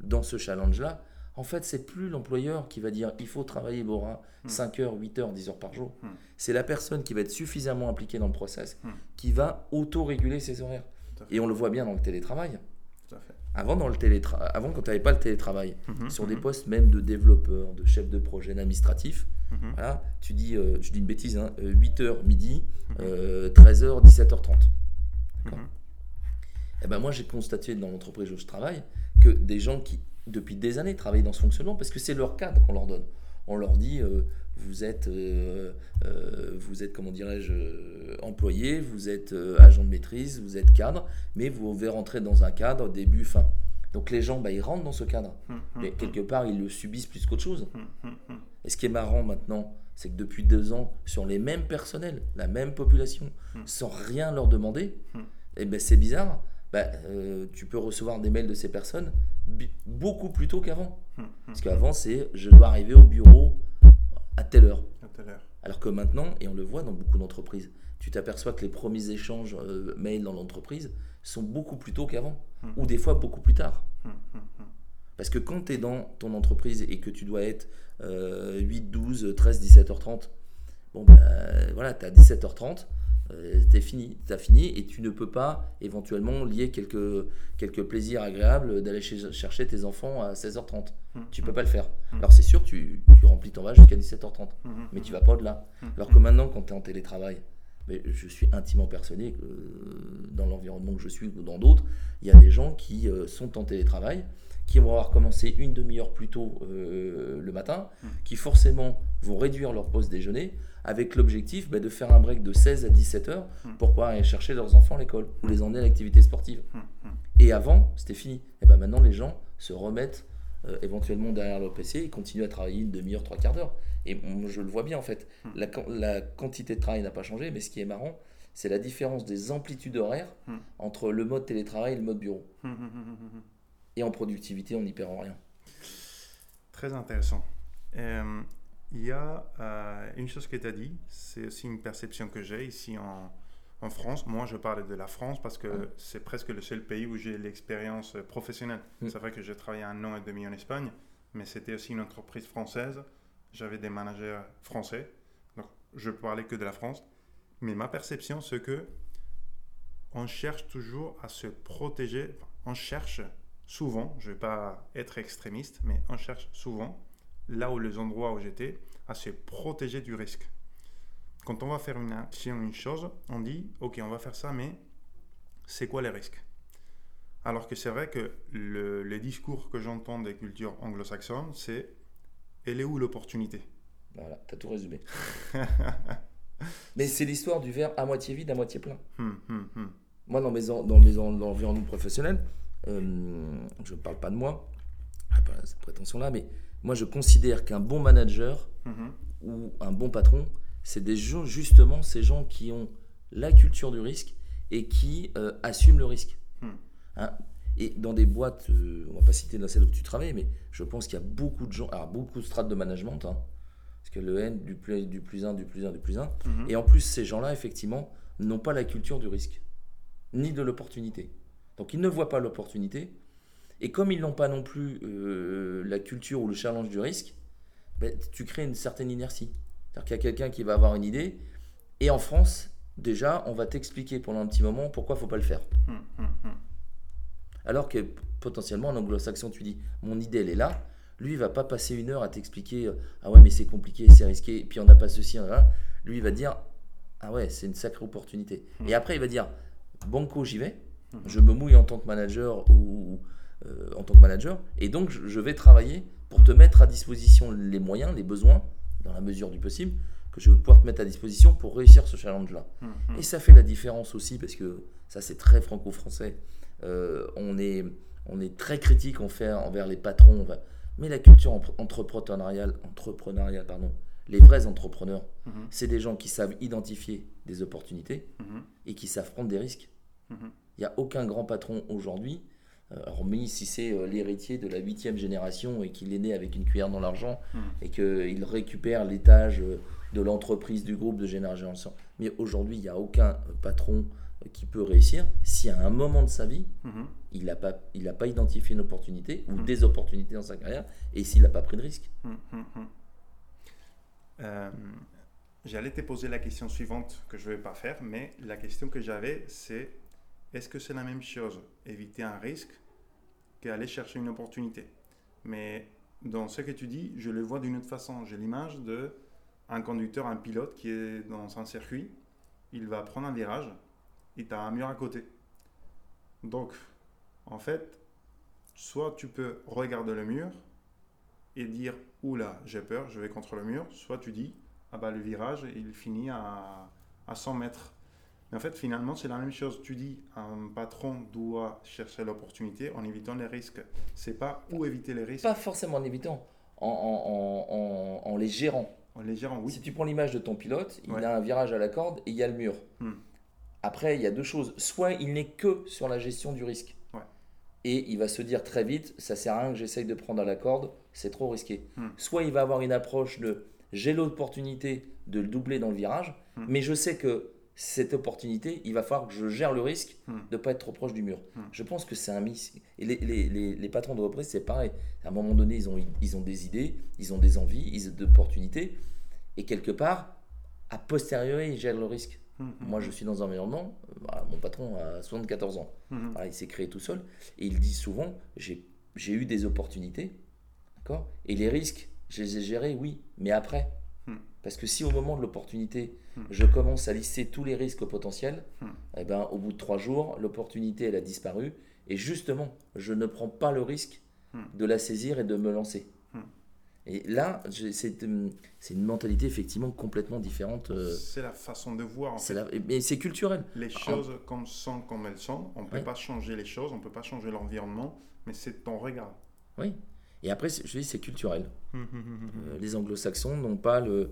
dans ce challenge-là, En fait, c'est plus l'employeur qui va dire il faut travailler Bora 5 heures, 8 heures, 10 heures par jour. Hmm. C'est la personne qui va être suffisamment impliquée dans le process, Hmm. qui va auto-réguler ses horaires. Et on le voit bien dans le télétravail. Tout à fait. Avant, dans le télétra... Avant quand tu n'avais pas le télétravail, Mhm, sur des postes même de développeur, de chef de projet, d'administratif, voilà, tu dis, euh, je dis une bêtise, hein, 8h midi, Mhm. euh, 13h, 17h30. D'accord Mhm. Eh ben moi, j'ai constaté dans l'entreprise où je travaille que des gens qui, depuis des années, travaillent dans ce fonctionnement parce que c'est leur cadre qu'on leur donne. On leur dit, euh, vous êtes, euh, euh, vous êtes, comment dirais-je, employé, vous êtes agent de maîtrise, vous êtes cadre, mais vous devez rentrer dans un cadre début, fin. Donc les gens, bah, ils rentrent dans ce cadre. Mhm, Mais mhm, quelque part, ils le subissent plus qu'autre chose. Et ce qui est marrant maintenant, c'est que depuis deux ans, sur les mêmes personnels, la même population, sans rien leur demander, et ben c'est bizarre. Euh, tu peux recevoir des mails de ces personnes beaucoup plus tôt qu'avant. Mhm, Parce qu'avant, c'est je dois arriver au bureau à telle heure. À. Alors que maintenant, et on le voit dans beaucoup d'entreprises, tu t'aperçois que les premiers échanges euh, mails dans l'entreprise sont beaucoup plus tôt qu'avant, Hmm. ou des fois beaucoup plus tard. Parce que quand tu es dans ton entreprise et que tu dois être euh, 8, 12, 13, 17h30, bon ben voilà, tu as 17h30, euh, t'es fini, tu as fini et tu ne peux pas éventuellement lier quelques, quelques plaisirs agréables d'aller chercher tes enfants à 16h30. Mhm, Tu peux pas le faire. Mhm. Alors c'est sûr, tu, tu remplis ton vase jusqu'à 17h30, mhm, mais tu vas pas au-delà. Mhm, Alors que maintenant, quand tu es en télétravail, mais je suis intimement persuadé que euh, dans l'environnement que je suis ou dans d'autres, il y a des gens qui euh, sont en télétravail, qui vont avoir commencé une demi-heure plus tôt euh, le matin, Mm. qui forcément vont réduire leur pause déjeuner avec l'objectif bah, de faire un break de 16 à 17 heures Mm. pour pouvoir aller chercher leurs enfants à l'école ou les emmener à l'activité sportive. Et avant, c'était fini. Et ben maintenant, les gens se remettent euh, éventuellement derrière leur PC et continuent à travailler une demi-heure, trois quarts d'heure. Et on- je le vois bien en fait. Hmm. La, quan- la quantité de travail n'a pas changé, mais ce qui est marrant, c'est la différence des amplitudes horaires Hmm. entre le mode télétravail et le mode bureau. Mhm. Et en productivité, on n'y perd en rien. Très intéressant. Euh, Il y a euh, une chose que tu as dit, c'est aussi une perception que j'ai ici en, en France. Moi, je parle de la France parce que Mm. c'est presque le seul pays où j'ai l'expérience euh, professionnelle. Mm. C'est vrai que j'ai travaillé un an et demi en Espagne, mais c'était aussi une entreprise française. J'avais des managers français, donc je parlais que de la France. Mais ma perception, c'est que on cherche toujours à se protéger. On cherche souvent, je ne vais pas être extrémiste, mais on cherche souvent, là où les endroits où j'étais, à se protéger du risque. Quand on va faire une action, une chose, on dit, ok, on va faire ça, mais c'est quoi les risques? Alors que c'est vrai que le, les discours que j'entends des cultures anglo-saxonnes, c'est, elle est où l'opportunité? Voilà, tu as tout résumé. mais c'est l'histoire du verre à moitié vide, à moitié plein. Hum, hum, hum. Moi, dans mes, en- dans mes en- dans l'environnement professionnel, euh, je ne parle pas de moi, ah, pas cette prétention-là, mais moi, je considère qu'un bon manager ou un bon patron, c'est des gens, justement ces gens qui ont la culture du risque et qui euh, assument le risque. Hmm. Hein et dans des boîtes, euh, on va pas citer dans celle où tu travailles, mais je pense qu'il y a beaucoup de gens, alors beaucoup de strates de management, hein, parce que le N du plus, du plus 1, du plus 1, du plus 1, Mhm. et en plus ces gens-là, effectivement, n'ont pas la culture du risque, ni de l'opportunité. Donc ils ne voient pas l'opportunité, et comme ils n'ont pas non plus euh, la culture ou le challenge du risque, ben, tu crées une certaine inertie. C'est-à-dire qu'il y a quelqu'un qui va avoir une idée, et en France, déjà, on va t'expliquer pendant un petit moment pourquoi il ne faut pas le faire. Hum, hum, hum. Alors que potentiellement, en anglo-saxon, tu dis, mon idée, elle est là. Lui, il va pas passer une heure à t'expliquer, euh, ah ouais, mais c'est compliqué, c'est risqué, et puis on n'a pas ceci, on a là. Lui, il va dire, ah ouais, c'est une sacrée opportunité. Et après, il va dire, banco, j'y vais, je me mouille en tant que manager ou euh, en tant que manager, et donc je vais travailler pour te mettre à disposition les moyens, les besoins, dans la mesure du possible, que je vais pouvoir te mettre à disposition pour réussir ce challenge-là. Hum. Et ça fait la différence aussi parce que ça c'est très franco-français. Euh, on, est, on est très critique envers, envers les patrons, mais la culture entrepreneuriale, entrepreneuriale pardon, les vrais entrepreneurs, Mhm. c'est des gens qui savent identifier des opportunités Mhm. et qui savent prendre des risques. Mhm. Il n'y a aucun grand patron aujourd'hui, hormis si c'est euh, l'héritier de la huitième génération et qu'il est né avec une cuillère dans l'argent Mhm. et qu'il récupère l'étage euh, de l'entreprise, du groupe de génération. Mais aujourd'hui, il n'y a aucun euh, patron qui peut réussir si à un moment de sa vie, Mhm. il n'a pas, il a pas identifié une opportunité ou Mhm. des opportunités dans sa carrière et s'il n'a pas pris de risque. Euh, J'allais te poser la question suivante que je ne vais pas faire, mais la question que j'avais, c'est est-ce que c'est la même chose, éviter un risque, qu'aller chercher une opportunité. Mais dans ce que tu dis, je le vois d'une autre façon. J'ai l'image de un conducteur, un pilote qui est dans un circuit, il va prendre un virage, et tu as un mur à côté. Donc, en fait, soit tu peux regarder le mur, et dire oula j'ai peur je vais contre le mur. Soit tu dis ah bah le virage il finit à, à 100 mètres mais en fait finalement c'est la même chose tu dis un patron doit chercher l'opportunité en évitant les risques c'est pas où éviter les risques Pas forcément en évitant, en, en- en- en- en les gérant. en les gérant oui Si tu prends l'image de ton pilote, il Ouais. a un virage à la corde et il y a le mur. Hmm. Après, il y a deux choses. Soit il n'est que sur la gestion du risque. Ouais. Et il va se dire très vite, ça sert à rien que j'essaye de prendre à la corde, c'est trop risqué. Hmm. Soit il va avoir une approche de j'ai l'opportunité de le doubler dans le virage, Hmm. mais je sais que cette opportunité, il va falloir que je gère le risque Hmm. de ne pas être trop proche du mur. Hmm. Je pense que c'est un mix. Et les, les- les- les patrons de reprise, c'est pareil. À un moment donné, ils ont, ils ont des idées, ils ont des envies, ils ont des opportunités. Et quelque part, a posteriori, ils gèrent le risque. Mhm. Moi, je suis dans un environnement, voilà, mon patron a 74 ans. Voilà, il s'est créé tout seul. Et il dit souvent, j'ai j'ai eu des opportunités, d'accord? Et les risques, je les ai gérés, oui, mais après. Parce que si au moment de l'opportunité, Hmm. je commence à lister tous les risques potentiels, Hmm. eh ben, au bout de trois jours, l'opportunité, elle a disparu. Et justement, je ne prends pas le risque Hmm. de la saisir et de me lancer. Et là, je- c'est hum, une mentalité effectivement complètement différente. euh, c'est la façon de voir en c'est fait. la- Mais c'est culturel. les choses comme sont comme elles sont on peut Oui. pas changer les choses on peut pas changer l'environnement mais c'est ton regard Oui. Et après, je dis, c'est culturel. Mhm, mhm, mhm. Euh, les anglo-saxons n'ont pas, le,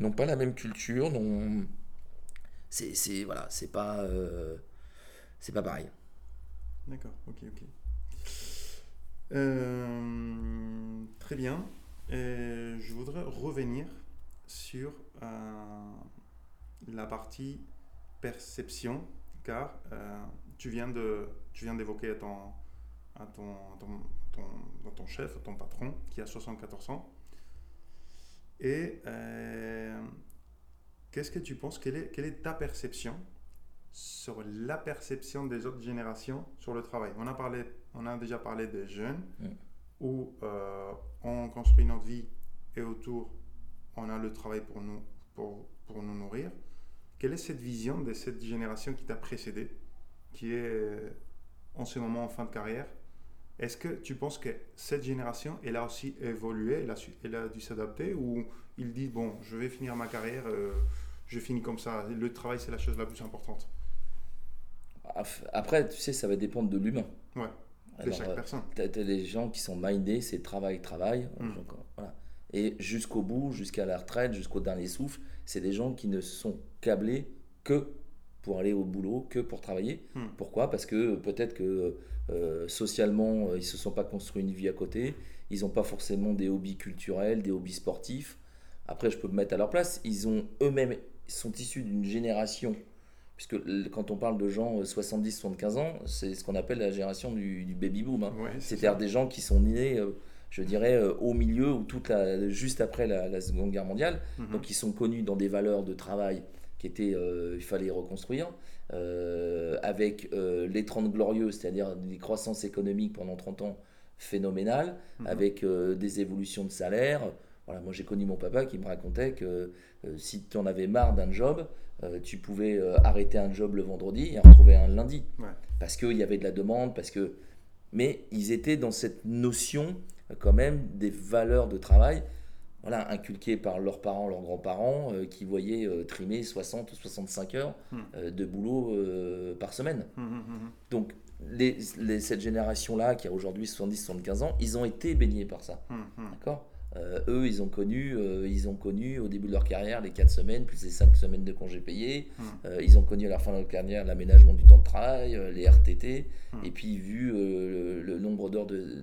n'ont pas la même culture. n'ont- C'est, c'est, voilà, c'est pas, euh, c'est pas pareil. D'accord, ok, ok. Euh, très bien. Je voudrais revenir sur euh, la partie perception, car tu viens d'évoquer à ton, à ton, chef, ton patron, qui a 74 ans. Et euh, qu'est-ce que tu penses? Quelle est, quelle est ta perception sur la perception des autres générations sur le travail? On a, parlé, on a déjà parlé des jeunes où euh, on construit notre vie et autour on a le travail pour nous, pour, pour nous nourrir. Quelle est cette vision de cette génération qui t'a précédé, qui est euh, en ce moment en fin de carrière? Est-ce que tu penses que cette génération, elle a aussi évolué, elle a, su- elle a dû s'adapter ou il dit, bon, je vais finir ma carrière, euh, je finis comme ça, le travail c'est la chose la plus importante? Après, tu sais, ça va dépendre de l'humain. Ouais, de Alors, chaque euh, personne. T'as t'as des gens qui sont mindés, c'est travail, travail. Mm. Donc, euh, voilà. Et jusqu'au bout, jusqu'à la retraite, jusqu'au dernier souffle, c'est des gens qui ne sont câblés que pour aller au boulot, que pour travailler. Mm. Pourquoi? Parce que peut-être que euh, socialement, euh, ils ne se sont pas construits une vie à côté. Ils n'ont pas forcément des hobbies culturels, des hobbies sportifs. Après, je peux me mettre à leur place. Ils ont eux-mêmes sont issus d'une génération. Puisque quand on parle de gens euh, 70-75 ans, c'est ce qu'on appelle la génération du, du baby boom. hein. Ouais, C'est-à-dire des gens qui sont nés, euh, je dirais, euh, au milieu ou toute la, juste après la, la Seconde Guerre mondiale. Mhm. Donc ils sont connus dans des valeurs de travail qui euh, il fallait reconstruire, euh, avec euh, les 30 glorieux, c'est-à-dire des croissances économiques pendant 30 ans phénoménales, Mhm. avec des évolutions de salaire. Voilà, moi j'ai connu mon papa qui me racontait que si tu en avais marre d'un job, tu pouvais arrêter un job le vendredi et en retrouver un le lundi. Ouais. Parce qu'il y avait de la demande, parce que... Mais ils étaient dans cette notion quand même des valeurs de travail voilà, inculquées par leurs parents, leurs grands-parents, euh, qui voyaient euh, trimer 60 ou 65 heures Hmm. euh, de boulot par semaine. Mhm, mhm. Donc les, les- cette génération-là, qui a aujourd'hui 70-75 ans, ils ont été baignés par ça. D'accord? Eux, ils ont, connu, ils ont connu au début de leur carrière les 4 semaines, plus les 5 semaines de congés payés. Hmm. Ils ont connu à la fin de leur carrière l'aménagement du temps de travail, les RTT. Hmm. Et puis, vu le, le nombre d'heures de,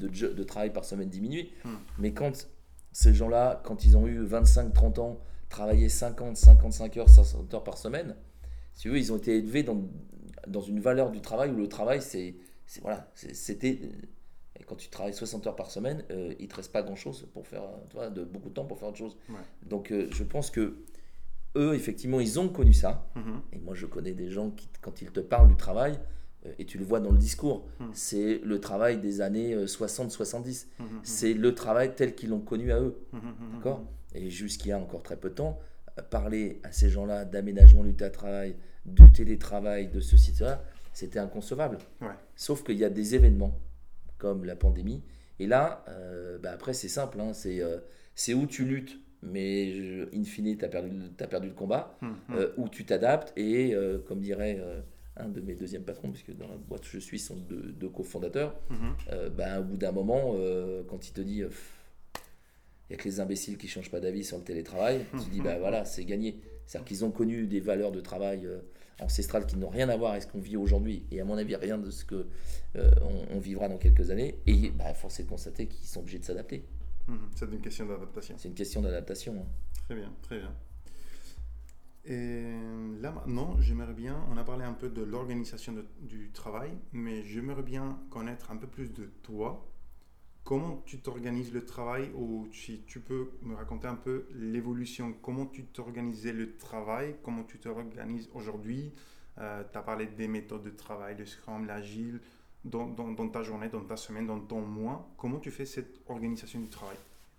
de, de travail par semaine diminuer. Hmm. Mais quand ces gens-là, quand ils ont eu 25-30 ans, travailler 50, 55 heures, 60 heures par semaine, Si tu veux, ils ont été élevés dans, dans une valeur du travail où le travail, c'est. c'est- Voilà, c'était. Et quand tu travailles 60 heures par semaine, euh, il te reste pas grand-chose pour faire, tu vois, de beaucoup de temps pour faire autre chose. Ouais. Donc euh, je pense que eux, effectivement, ils ont connu ça. Mhm. Et moi, je connais des gens qui, quand ils te parlent du travail, euh, et tu le vois dans le discours, Hmm. c'est le travail des années euh, 60-70. Mhm. C'est le travail tel qu'ils l'ont connu à eux. D'accord Et jusqu'il y a encore très peu de temps, euh, parler à ces gens-là d'aménagement du télétravail, du télétravail, de ceci, cela, c'était inconcevable. Ouais. Sauf qu'il y a des événements comme la pandémie. Et là, euh, bah après, c'est simple. hein, c'est euh, c'est où tu luttes, mais je- in fine, tu as perdu, le- t'as perdu le combat, euh, où tu t'adaptes. Et euh, comme dirait euh, un de mes deuxièmes patrons, puisque dans la boîte où je suis, sont deux, deux cofondateurs, euh, bah, au bout d'un moment, euh, quand il te dit, il n'y a que les imbéciles qui changent pas d'avis sur le télétravail, tu te dis, bah voilà, c'est gagné. C'est-à-dire qu'ils ont connu des valeurs de travail euh, ancestrales qui n'ont rien à voir avec ce qu'on vit aujourd'hui, et à mon avis, rien de ce que euh, on, vivra dans quelques années. Et bah, force est de constater qu'ils sont obligés de s'adapter. Mhm. C'est une question d'adaptation. C'est une question d'adaptation. hein. Très bien, très bien. Et là maintenant, j'aimerais bien, on a parlé un peu de l'organisation du travail, mais j'aimerais bien connaître un peu plus de toi. Comment tu t'organises le travail ou si tu peux me raconter un peu l'évolution, comment tu t'organisais le travail, comment tu t'organises aujourd'hui? tu as parlé des méthodes de travail, le Scrum, l'Agile, dans, dans- dans ta journée, dans ta semaine, dans ton mois. Comment tu fais cette organisation du travail?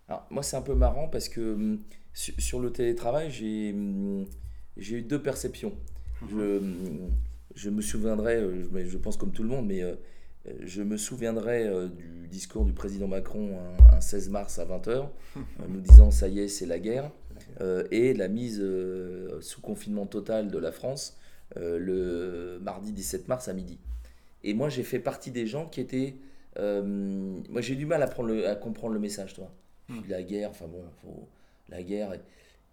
Alors, moi, c'est un peu marrant parce que hum, sur, sur le télétravail, j'ai hum, j'ai eu deux perceptions. Je, hum, je me souviendrai, euh, je, pense comme tout le monde, mais euh, je me souviendrai euh, du discours du président Macron un, un 16 mars à 20h, <laughs> nous disant ça y est, c'est la guerre, euh, et la mise euh, sous confinement total de la France euh, le mardi 17 mars à midi. Et moi, j'ai fait partie des gens qui étaient. moi, j'ai du mal à, prendre le- à comprendre le message, toi. Puis la guerre, enfin bon, faut- la guerre.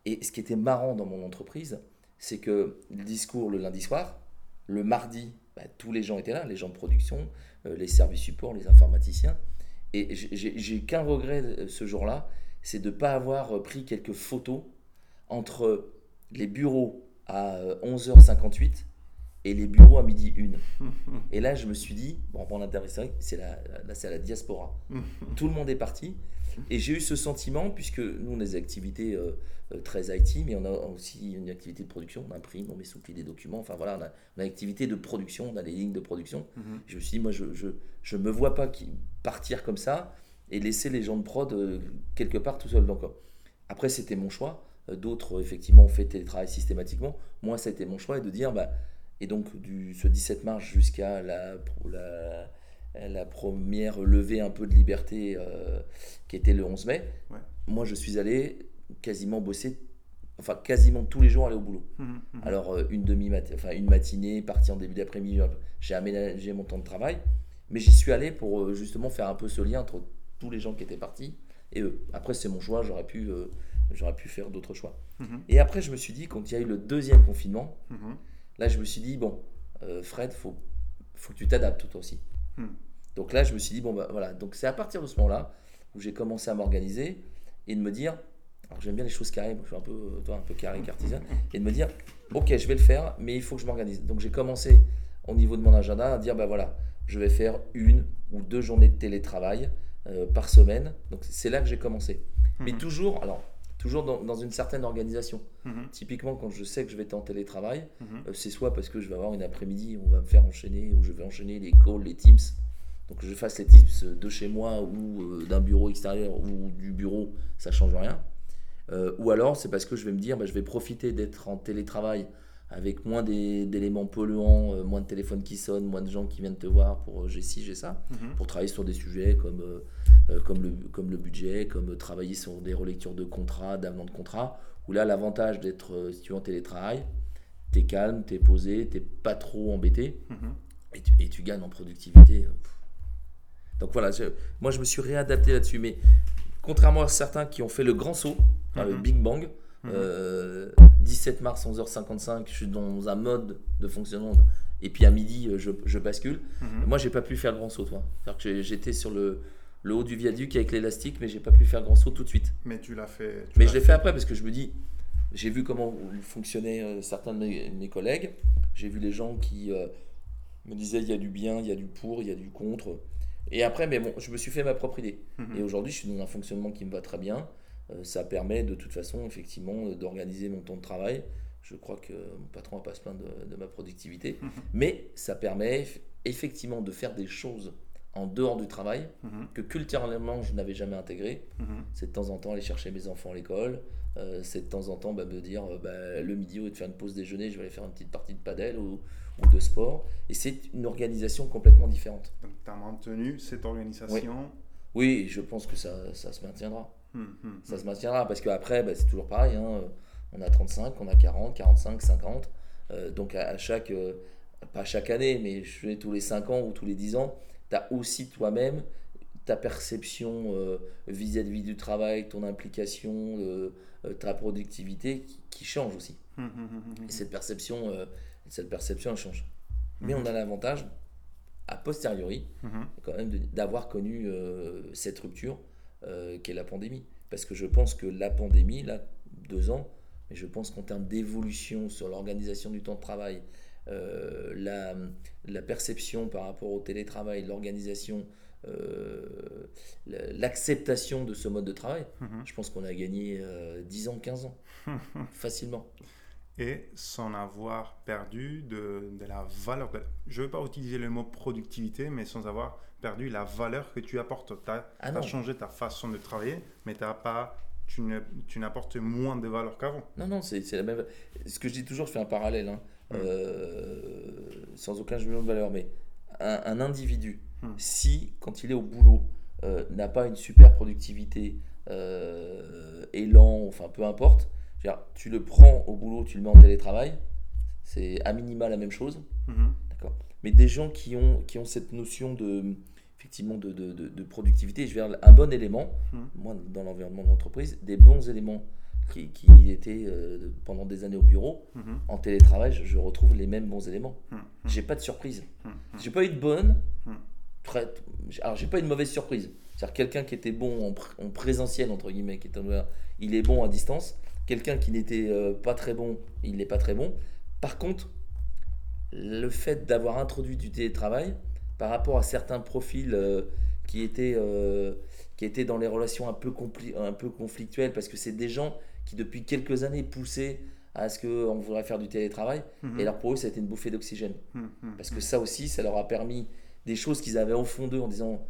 Et, et ce qui était marrant dans mon entreprise, c'est que le discours le lundi soir, le mardi, bah, tous les gens étaient là, les gens de production, euh, les services support, les informaticiens. Et j'ai- qu'un regret euh, ce jour-là, c'est de ne pas avoir euh, pris quelques photos entre les bureaux à euh, 11h58 et les bureaux à midi 1. <laughs> Et là, je me suis dit, bon, mon intérêt, c'est la, là, c'est la diaspora. <laughs> Tout le monde est parti. Et j'ai eu ce sentiment, puisque nous, on a des activités euh, euh, très IT, mais on a aussi une activité de production. On imprime, on met sous pli des documents. Enfin voilà, on a, on a une activité de production, on a des lignes de production. Mhm. Je me suis dit, moi, je ne je, je me vois pas qui, partir comme ça et laisser les gens de prod euh, quelque part tout seul. Donc, après, c'était mon choix. D'autres, effectivement, ont fait télétravail systématiquement. Moi, ça a été mon choix et de dire, bah, et donc, du, ce 17 mars jusqu'à la, la, la première levée un peu de liberté euh, qui était le 11 mai, Ouais. moi, je suis allé quasiment bosser, enfin, quasiment tous les jours aller au boulot. Mhm. Mhm. Alors, euh, une, demi enfin, une matinée, partie en début d'après-midi, j'ai aménagé mon temps de travail, mais j'y suis allé pour euh, justement faire un peu ce lien entre tous les gens qui étaient partis et eux. Après, c'est mon choix, j'aurais pu, euh, j'aurais pu faire d'autres choix. Et après, je me suis dit, quand il y a eu le deuxième confinement. Là, je me suis dit, bon, euh, Fred, faut, faut que tu t'adaptes toi aussi. Hmm. Donc là, je me suis dit, bon, bah, voilà. Donc c'est à partir de ce moment-là où j'ai commencé à m'organiser et de me dire, alors j'aime bien les choses carrées, je suis un peu, euh, toi, un peu carré, cartésien, et de me dire, ok, je vais le faire, mais il faut que je m'organise. Donc j'ai commencé au niveau de mon agenda à dire, bah voilà, je vais faire une ou deux journées de télétravail euh, par semaine. Donc c'est là que j'ai commencé. Mais Mhm. toujours, alors, toujours dans, dans une certaine organisation. Mhm. Typiquement, quand je sais que je vais être en télétravail, Mhm. euh, c'est soit parce que je vais avoir une après-midi, on va me faire enchaîner, ou je vais enchaîner les calls, les Teams. Donc je fasse les Teams de chez moi ou euh, d'un bureau extérieur ou du bureau, ça change rien. Euh, ou alors c'est parce que je vais me dire, bah, je vais profiter d'être en télétravail avec moins d'éléments polluants, euh, moins de téléphones qui sonnent, moins de gens qui viennent te voir pour j'ai ci, j'ai ça Mhm. pour travailler sur des sujets comme, comme, le, comme le budget, comme euh, travailler sur des relectures de contrats, d'avenants de contrats, où là, l'avantage d'être, euh, si tu es en télétravail, tu es calme, tu es posé, tu pas trop embêté, Mhm. et tu, et tu gagnes en productivité. euh. Donc voilà, je- moi je me suis réadapté là-dessus, mais contrairement à certains qui ont fait le grand saut, enfin, le Mhm. Big Bang, Mhm. euh, 17 mars 11h55, je suis dans un mode de fonctionnement, et puis à midi, euh, je, je bascule. Mhm. Moi, j'ai pas pu faire le grand saut, toi. C'est-à-dire que j'ai- j'étais sur le, le haut du viaduc avec l'élastique, mais j'ai pas pu faire grand saut tout de suite. Mais tu l'as fait. tu Mais je l'ai fait après parce que je me dis, j'ai vu comment fonctionnaient euh, certains de mes, mes collègues. J'ai vu les gens qui euh, me disaient il y a du bien, il y a du pour, il y a du contre. Et après, mais bon, je me suis fait ma propre idée. Mhm. Et aujourd'hui, je suis dans un fonctionnement qui me va très bien. Euh, ça permet de toute façon, effectivement, d'organiser mon temps de travail. Je crois que mon patron va pas se plaindre de, de ma productivité. Mhm. Mais ça permet eff- effectivement de faire des choses en dehors du travail Mhm. que culturellement je n'avais jamais intégré. Mhm. C'est de temps en temps aller chercher mes enfants à l'école. Euh, c'est de temps en temps bah, me dire euh, bah, le midi lieu de faire une pause déjeuner, je vais aller faire une petite partie de padel ou, ou de sport. Et c'est une organisation complètement différente. Donc, tu as maintenu cette organisation. Oui, je pense que ça, ça se maintiendra. Mhm. Ça se maintiendra parce qu'après, bah, c'est toujours pareil. hein. On a 35, on a 40, 45, 50. Euh, donc à, à chaque, euh, pas chaque année, mais je fais tous les 5 ans ou tous les 10 ans, tu as aussi toi-même ta perception euh, vis-à-vis du travail, ton implication, euh, euh, ta productivité qui, qui change aussi. Mhm. Mhm. Et cette perception, euh, cette perception elle change. Mais on a l'avantage, a posteriori, quand même d'avoir connu cette rupture qu'est la pandémie. Parce que je pense que la pandémie, là, deux ans, mais je pense qu'en termes d'évolution sur l'organisation du temps de travail, euh, la, la perception par rapport au télétravail, l'organisation, euh, la- l'acceptation de ce mode de travail, Mhm. je pense qu'on a gagné euh, 10 ans, 15 ans, <laughs> facilement. et sans avoir perdu de, de la valeur. Je ne veux pas utiliser le mot productivité, mais sans avoir perdu la valeur que tu apportes. Tu as, Ah changé ta façon de travailler, mais t'as pas, tu, n'apportes moins de valeur qu'avant. Non, non, c'est c'est la même. Ce que je dis toujours, je fais un parallèle, hein, Mm. euh, sans aucun jugement de valeur, mais un, un individu, Mm. si, quand il est au boulot, euh, n'a pas une super productivité, euh, élan, enfin peu importe, dire, tu le prends au boulot, tu le mets en télétravail, c'est à minima la même chose. Mhm. D'accord. Mais des gens qui ont, qui ont cette notion de, effectivement, de, de, productivité, je dire, un bon élément, Mhm. moi, dans l'environnement de l'entreprise, des bons éléments qui, qui étaient euh, pendant des années au bureau, Mhm. en télétravail, je, je retrouve les mêmes bons éléments. Mhm. J'ai pas de surprise. Mhm. J'ai pas eu de bonne. Mhm. très- alors, j'ai pas eu de mauvaise surprise. C'est-à-dire, quelqu'un qui était bon en, pr- en présentiel, entre guillemets, qui est en- il est bon à distance. Quelqu'un qui n'était euh, pas très bon, il n'est pas très bon. Par contre, le fait d'avoir introduit du télétravail par rapport à certains profils euh, qui, étaient, qui étaient dans les relations un peu, un peu conflictuelles, parce que c'est des gens qui depuis quelques années poussaient à ce qu'on voudrait faire du télétravail, Mhm. et alors pour eux ça a été une bouffée d'oxygène. Mhm. Mhm. Parce que ça aussi, ça leur a permis des choses qu'ils avaient au fond d'eux en disant,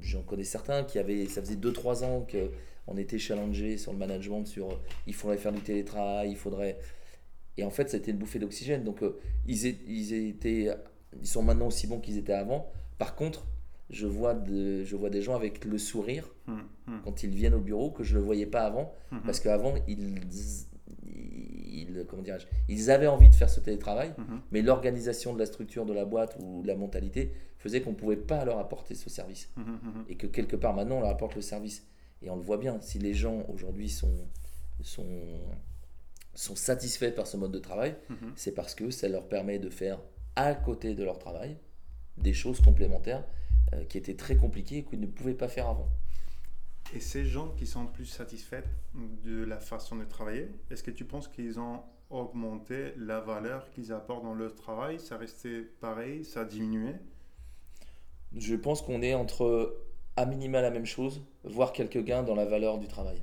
j'en connais certains qui avaient, ça faisait 2-3 ans qu'on était challengé sur le management, sur euh, il faudrait faire du télétravail, il faudrait... Et en fait, ça a été une bouffée d'oxygène. Donc euh, ils, étaient, ils sont maintenant aussi bons qu'ils étaient avant. Par contre, je vois, de, je vois des gens avec le sourire Mhm. Mhm. quand ils viennent au bureau que je ne le voyais pas avant. Mhm. Parce qu'avant, ils, ils, comment ils avaient envie de faire ce télétravail, mais l'organisation de la structure de la boîte ou de la mentalité faisait qu'on ne pouvait pas leur apporter ce service. Et que quelque part maintenant, on leur apporte le service. Et on le voit bien, si les gens aujourd'hui sont, sont, sont satisfaits par ce mode de travail, c'est parce que ça leur permet de faire à côté de leur travail des choses complémentaires euh, qui étaient très compliquées et qu'ils ne pouvaient pas faire avant. Et ces gens qui sont plus satisfaits de la façon de travailler, est-ce que tu penses qu'ils ont augmenté la valeur qu'ils apportent dans leur travail? Ça restait pareil Ça a diminué? Je pense qu'on est entre à minima la même chose, voire quelques gains dans la valeur du travail.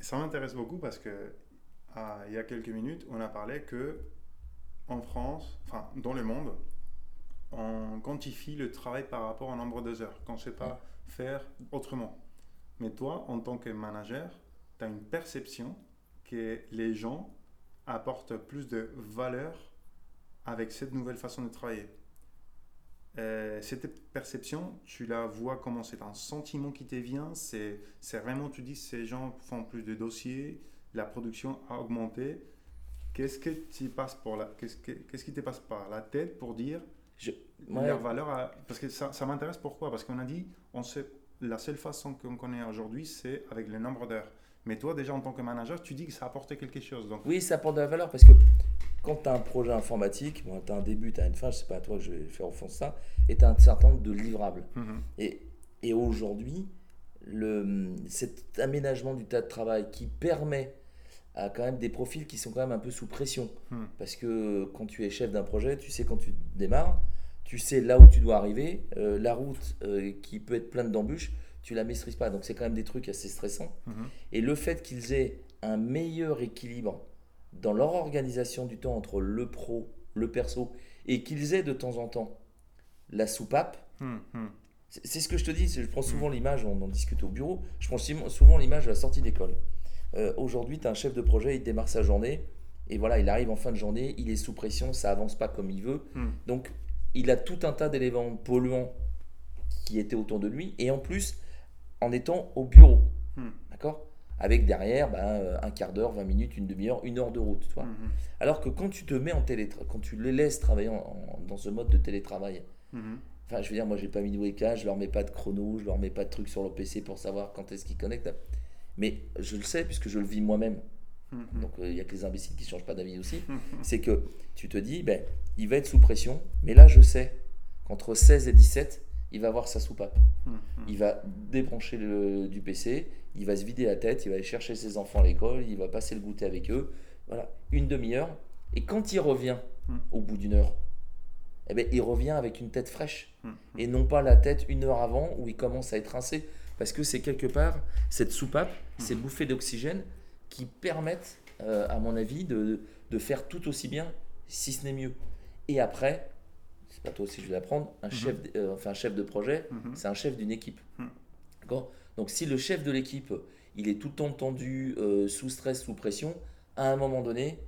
Ça m'intéresse beaucoup parce que ah, il y a quelques minutes, on a parlé que en France, enfin dans le monde, on quantifie le travail par rapport au nombre d'heures, qu'on ne sait pas faire autrement. Mais toi, en tant que manager, tu as une perception que les gens apportent plus de valeur avec cette nouvelle façon de travailler. Euh, cette perception, tu la vois comment? C'est un sentiment qui te vient, c'est c'est vraiment, tu dis, ces gens font plus de dossiers, la production a augmenté. Qu'est-ce que tu passes pour la, qu'est-ce que- qu'est-ce qui te passe par la tête pour dire Je- ouais. leur valeur a- Parce que ça, ça m'intéresse pourquoi? Parce qu'on a dit, on sait, la seule façon qu'on connaît aujourd'hui, c'est avec le nombre d'heures. Mais toi, déjà en tant que manager, tu dis que ça a apporté quelque chose. Donc, Oui, ça apporte de la valeur parce que quand tu as un projet informatique, bon, tu as un début, tu as une fin, je sais pas à toi que je vais faire au fond de ça, et tu as un certain nombre de livrables. Mhm. Et, et aujourd'hui, cet aménagement du tas de travail qui permet à quand même des profils qui sont quand même un peu sous pression. Hmm. Parce que quand tu es chef d'un projet, tu sais quand tu démarres, tu sais là où tu dois arriver, euh, la route euh, qui peut être pleine d'embûches, tu la maîtrises pas. Donc c'est quand même des trucs assez stressants. Mhm. Et le fait qu'ils aient un meilleur équilibre dans leur organisation du temps entre le pro, le perso, et qu'ils aient de temps en temps la soupape, Hmm, hmm. c'est ce que je te dis, je prends souvent l'image, on en discute au bureau, je prends souvent l'image de la sortie d'école. Euh, Aujourd'hui, tu as un chef de projet, il démarre sa journée, et voilà, il arrive en fin de journée, il est sous pression, ça avance pas comme il veut. Hmm. Donc, il a tout un tas d'éléments polluants qui étaient autour de lui, et en plus, en étant au bureau, Hmm. d'accord? Avec derrière ben, euh, un quart d'heure, 20 minutes, une demi-heure, une heure de route, tu vois. Mhm. Alors que quand tu te mets en télétravail, quand tu les laisses travailler en- en- dans ce mode de télétravail. Enfin, je veux dire, moi, j'ai pas mis de webcam, je leur mets pas de chrono, je leur mets pas de trucs sur leur PC pour savoir quand est-ce qu'ils connectent. Mais je le sais puisque je le vis moi-même. Mhm. Donc, euh, il y a que les imbéciles qui changent pas d'avis aussi. Mhm. <laughs> C'est que tu te dis, ben, il va être sous pression, mais là, je sais qu'entre 16 et 17, il va avoir sa soupape. Mhm. Il va débrancher le, du PC, il va se vider la tête, il va aller chercher ses enfants à l'école, il va passer le goûter avec eux. Voilà, une demi-heure. Et quand il revient au bout d'une heure, eh ben, il revient avec une tête fraîche et non pas la tête une heure avant où il commence à être rincé. Parce que c'est quelque part cette soupape, ces bouffées d'oxygène qui permettent, euh, à mon avis, de, de faire tout aussi bien, si ce n'est mieux. Et après, c'est pas toi aussi je vais l'apprendre, un, chef, d- euh, enfin, un chef de projet, Mhm. c'est un chef d'une équipe. D'accord? Donc si le chef de l'équipe, il est tout le temps tendu, euh, sous stress, sous pression, à un moment donné,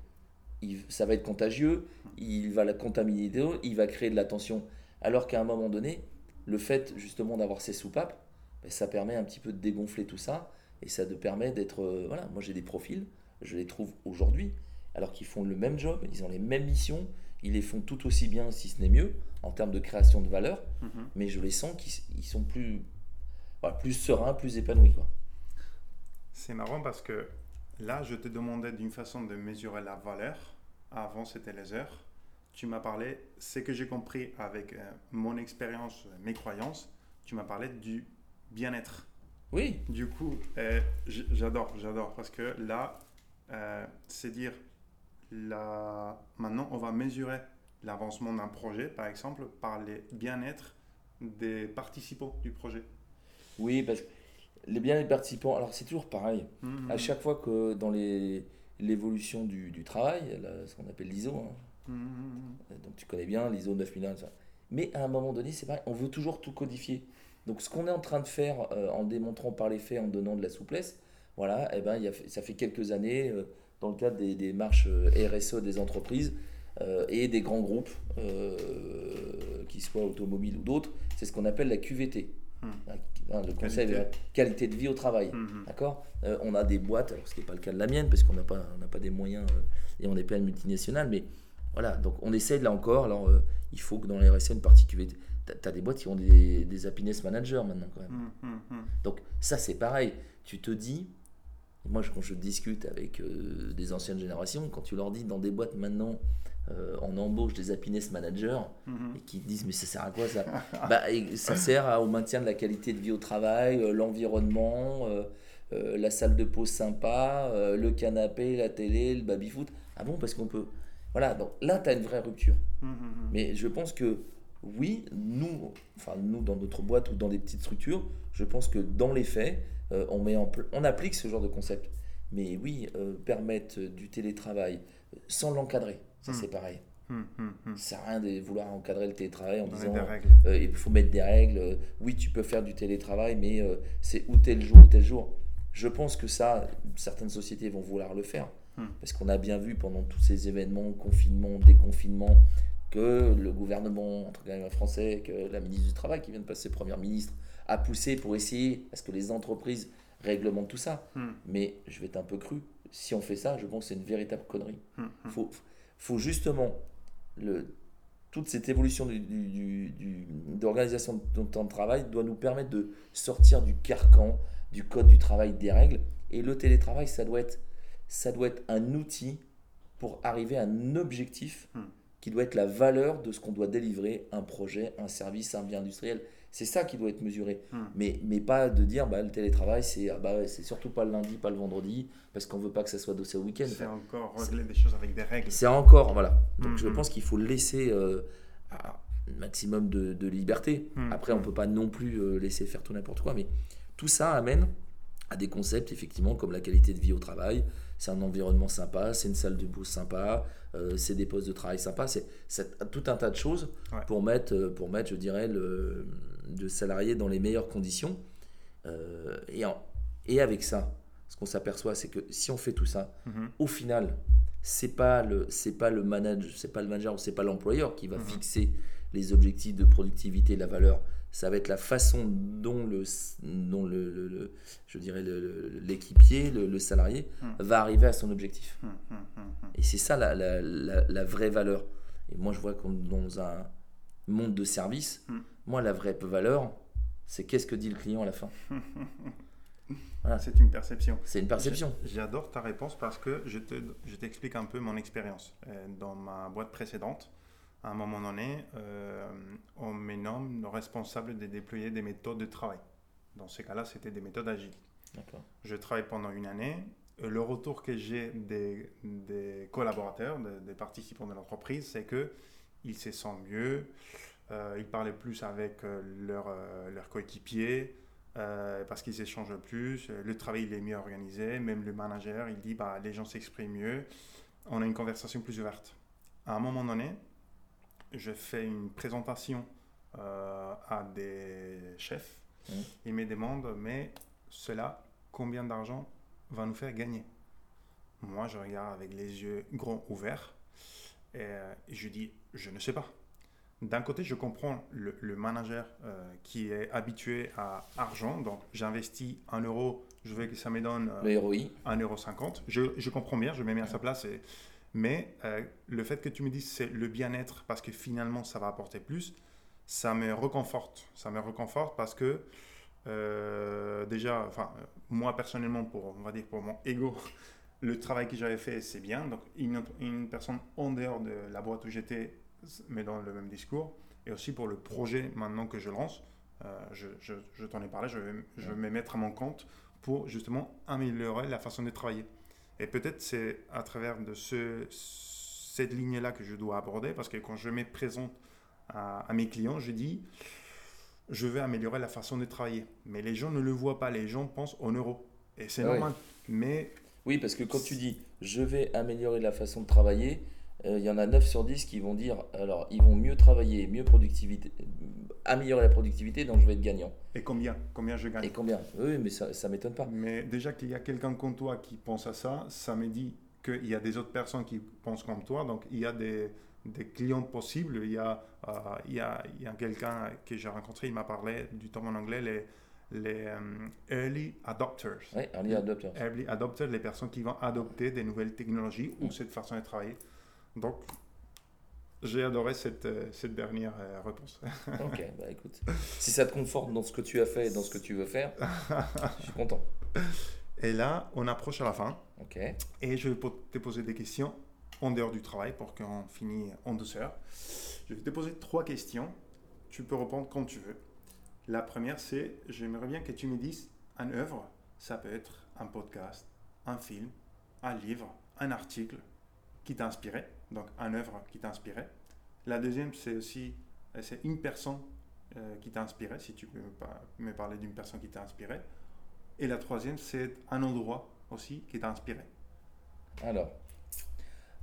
il- ça va être contagieux, il va la contaminer il va créer de la tension. Alors qu'à un moment donné, le fait justement d'avoir ces soupapes, ben, ça permet un petit peu de dégonfler tout ça et ça te permet d'être. euh, voilà, moi j'ai des profils, je les trouve aujourd'hui, alors qu'ils font le même job, ils ont les mêmes missions, ils les font tout aussi bien, si ce n'est mieux, en termes de création de valeur, Mhm. mais je les sens qu'ils ils sont plus, voilà, plus sereins, plus épanouis. Quoi. C'est marrant parce que là, je te demandais d'une façon de mesurer la valeur. Avant, c'était les heures. Tu m'as parlé, ce que j'ai compris avec euh, mon expérience, mes croyances, tu m'as parlé du bien-être. Oui, Du coup, euh, j'adore, j'adore parce que là, euh, c'est dire, la... maintenant, on va mesurer l'avancement d'un projet, par exemple, par les bien-être des participants du projet. oui, parce que les bien les participants, alors c'est toujours pareil. Mhm. À chaque fois que dans les l'évolution du, du travail, là, ce qu'on appelle l'ISO, hein, Mhm. donc tu connais bien l'ISO 9001, ça. mais à un moment donné, c'est pareil, on veut toujours tout codifier. Donc ce qu'on est en train de faire euh, en démontrant par les faits, en donnant de la souplesse, voilà, eh ben, il y a, ça fait quelques années, euh, dans le cadre des, des marches euh, RSE des entreprises euh, et des grands groupes, qu'ils soient automobiles ou d'autres, c'est ce qu'on appelle la QVT. Hmm. Hein, le conseil Qualité. de la qualité de vie au travail. Mhm. D'accord? Euh, On a des boîtes, alors ce qui n'est pas le cas de la mienne, parce qu'on n'a pas, on pas des moyens et on n'est pas une multinationale, mais voilà, donc on essaye là encore. Alors il faut que dans les RSA, une partie QVT, tu as des boîtes qui ont des, des happiness managers maintenant quand même. Mhm. Mhm. Donc ça c'est pareil, tu te dis, moi quand je discute avec euh, des anciennes générations, quand tu leur dis dans des boîtes maintenant, euh, on embauche des happiness managers, et qui disent mais ça sert à quoi ça <laughs> bah, et Ça sert à- au maintien de la qualité de vie au travail, euh, l'environnement, euh, euh, la salle de pause sympa, euh, le canapé, la télé, le baby-foot. Ah bon Parce qu'on peut... Voilà, donc là tu as une vraie rupture. Mais je pense que oui, nous, enfin nous dans notre boîte ou dans des petites structures, je pense que dans les faits, euh, on, met en on applique ce genre de concept. Mais oui, euh, permettre du télétravail euh, sans l'encadrer, ça Hmm. c'est pareil. Mhm. Mhm. Ça sert à rien de vouloir encadrer le télétravail en disant euh, il faut mettre des règles. oui, tu peux faire du télétravail, mais c'est ou tel jour ou tel jour. Je pense que ça, certaines sociétés vont vouloir le faire. Hmm. Parce qu'on a bien vu pendant tous ces événements, confinement, déconfinement, que le gouvernement, entre guillemets français, que la ministre du Travail, qui vient de passer première ministre, a poussé pour essayer à ce que les entreprises réglementent tout ça. Mhm. Mais je vais être un peu cru. Si on fait ça, je pense que c'est une véritable connerie Mhm. faut, faut justement le, toute cette évolution du, du- du- d'organisation de temps de travail doit nous permettre de sortir du carcan, du code du travail, des règles. Et le télétravail, ça doit être, ça doit être un outil pour arriver à un objectif Hmm. Qui doit être la valeur de ce qu'on doit délivrer, un projet, un service, un bien industriel. C'est ça qui doit être mesuré. Hmm. Mais, mais pas de dire bah, le télétravail, c'est ah bah, surtout pas le lundi, pas le vendredi, parce qu'on veut pas que ça soit dossé au week-end. C'est Enfin, encore régler des choses avec des règles. c'est encore, voilà. Donc Mm, je mm. pense qu'il faut laisser euh, un maximum de, de liberté. Après, on mm. peut pas non plus euh, laisser faire tout n'importe quoi, mais tout ça amène à des concepts, effectivement, comme la qualité de vie au travail. C'est un environnement sympa, c'est une salle de bourse sympa, euh, c'est des postes de travail sympas, c'est tout un tas de choses Ouais. pour, mettre, euh, pour mettre, je dirais, le, le salarié dans les meilleures conditions. Euh, et, en- et avec ça, ce qu'on s'aperçoit, c'est que si on fait tout ça, Mhm. au final, c'est pas le c'est pas le manager, c'est pas le manager ou c'est pas l'employeur qui va Mhm. fixer les objectifs de productivité, la valeur. Ça va être la façon dont le dont le, le- le- je dirais l'équipier, le, le salarié Mhm. va arriver à son objectif. Mhm, mhm. Et c'est ça la, la, la- la vraie valeur. Et moi, je vois qu'on dans un monde de service, moi, la vraie valeur, c'est qu'est-ce que dit le client à la fin. <laughs> Voilà. C'est une perception. C'est une perception. J'adore ta réponse parce que je te- je t'explique un peu mon expérience. Euh, Dans ma boîte précédente, à un moment donné, on me nomme le responsable de déployer des méthodes de travail. Dans ces cas-là, c'était des méthodes agiles. Je travaille pendant une année. Euh, Le retour que j'ai des, des collaborateurs, des, des participants de l'entreprise, c'est que ils se sentent mieux, euh, ils parlent plus avec euh, leurs euh, coéquipiers, parce qu'ils échangent plus, le travail il est mieux organisé, même le manager, il dit bah, les gens s'expriment mieux, on a une conversation plus ouverte. À un moment donné, je fais une présentation euh, à des chefs, Mhm. ils me demandent mais cela, combien d'argent va nous faire gagner? Moi, je regarde avec les yeux grands ouverts et euh, je dis je ne sais pas. D'un côté, je comprends le, le manager euh, qui est habitué à argent, donc j'investis un euro, je veux que ça me donne euh, Le ROI, 1,50€. Je, je comprends bien, je me mets à sa place. et- mais euh, le fait que tu me dises c'est le bien-être parce que finalement ça va apporter plus, ça me reconforte. Ça me reconforte parce que euh, déjà, enfin, moi personnellement, pour, on va dire pour mon ego, <laughs> le travail que j'avais fait, c'est bien. Donc une, personne en dehors de la boîte où j'étais me donne le même discours. Et aussi pour le projet maintenant que je lance, euh, je, je- je t'en ai parlé, je vais, je vais me mettre à mon compte pour justement améliorer la façon de travailler. Et peut-être c'est à travers de ce, cette ligne-là que je dois aborder, parce que quand je me présente à, à mes clients, je dis, je vais améliorer la façon de travailler. Mais les gens ne le voient pas, les gens pensent en euros. Et c'est Ah oui. normal. Mais Oui, parce que quand tu dis je vais améliorer la façon de travailler, euh, il y en a 9 sur 10 qui vont dire alors ils vont mieux travailler, mieux productivité, améliorer la productivité, donc je vais être gagnant. et combien Combien je gagne? Et combien? Oui, mais ça, ça m'étonne pas. Mais déjà qu'il y a quelqu'un comme toi qui pense à ça, ça me dit qu'il y a des autres personnes qui pensent comme toi. Donc il y a des, des clients possibles. Il y a, euh, il y a, il y a quelqu'un que j'ai rencontré, il m'a parlé du terme en anglais, les, les euh, early adopters. Oui, early adopters. Early adopters, les personnes qui vont adopter des nouvelles technologies ou cette façon de travailler. Donc j'ai adoré cette, euh, cette dernière euh, réponse. <laughs> Ok, bah écoute, si ça te conforte dans ce que tu as fait et dans ce que tu veux faire, je suis content. Et là, on approche à la fin. Ok, Et je vais te poser des questions en dehors du travail pour qu'on finisse en douceur. Je vais te poser trois questions. Tu peux répondre quand tu veux. La première, c'est j'aimerais bien que tu me dises un œuvre. Ça peut être un podcast, un film, un livre, un article qui t'a inspiré. Donc, un œuvre qui t'a inspiré. La deuxième, c'est aussi euh, c'est une personne euh, qui t'a inspiré, si tu peux me par- me parler d'une personne qui t'a inspiré. Et la troisième, c'est un endroit aussi qui t'a inspiré. alors.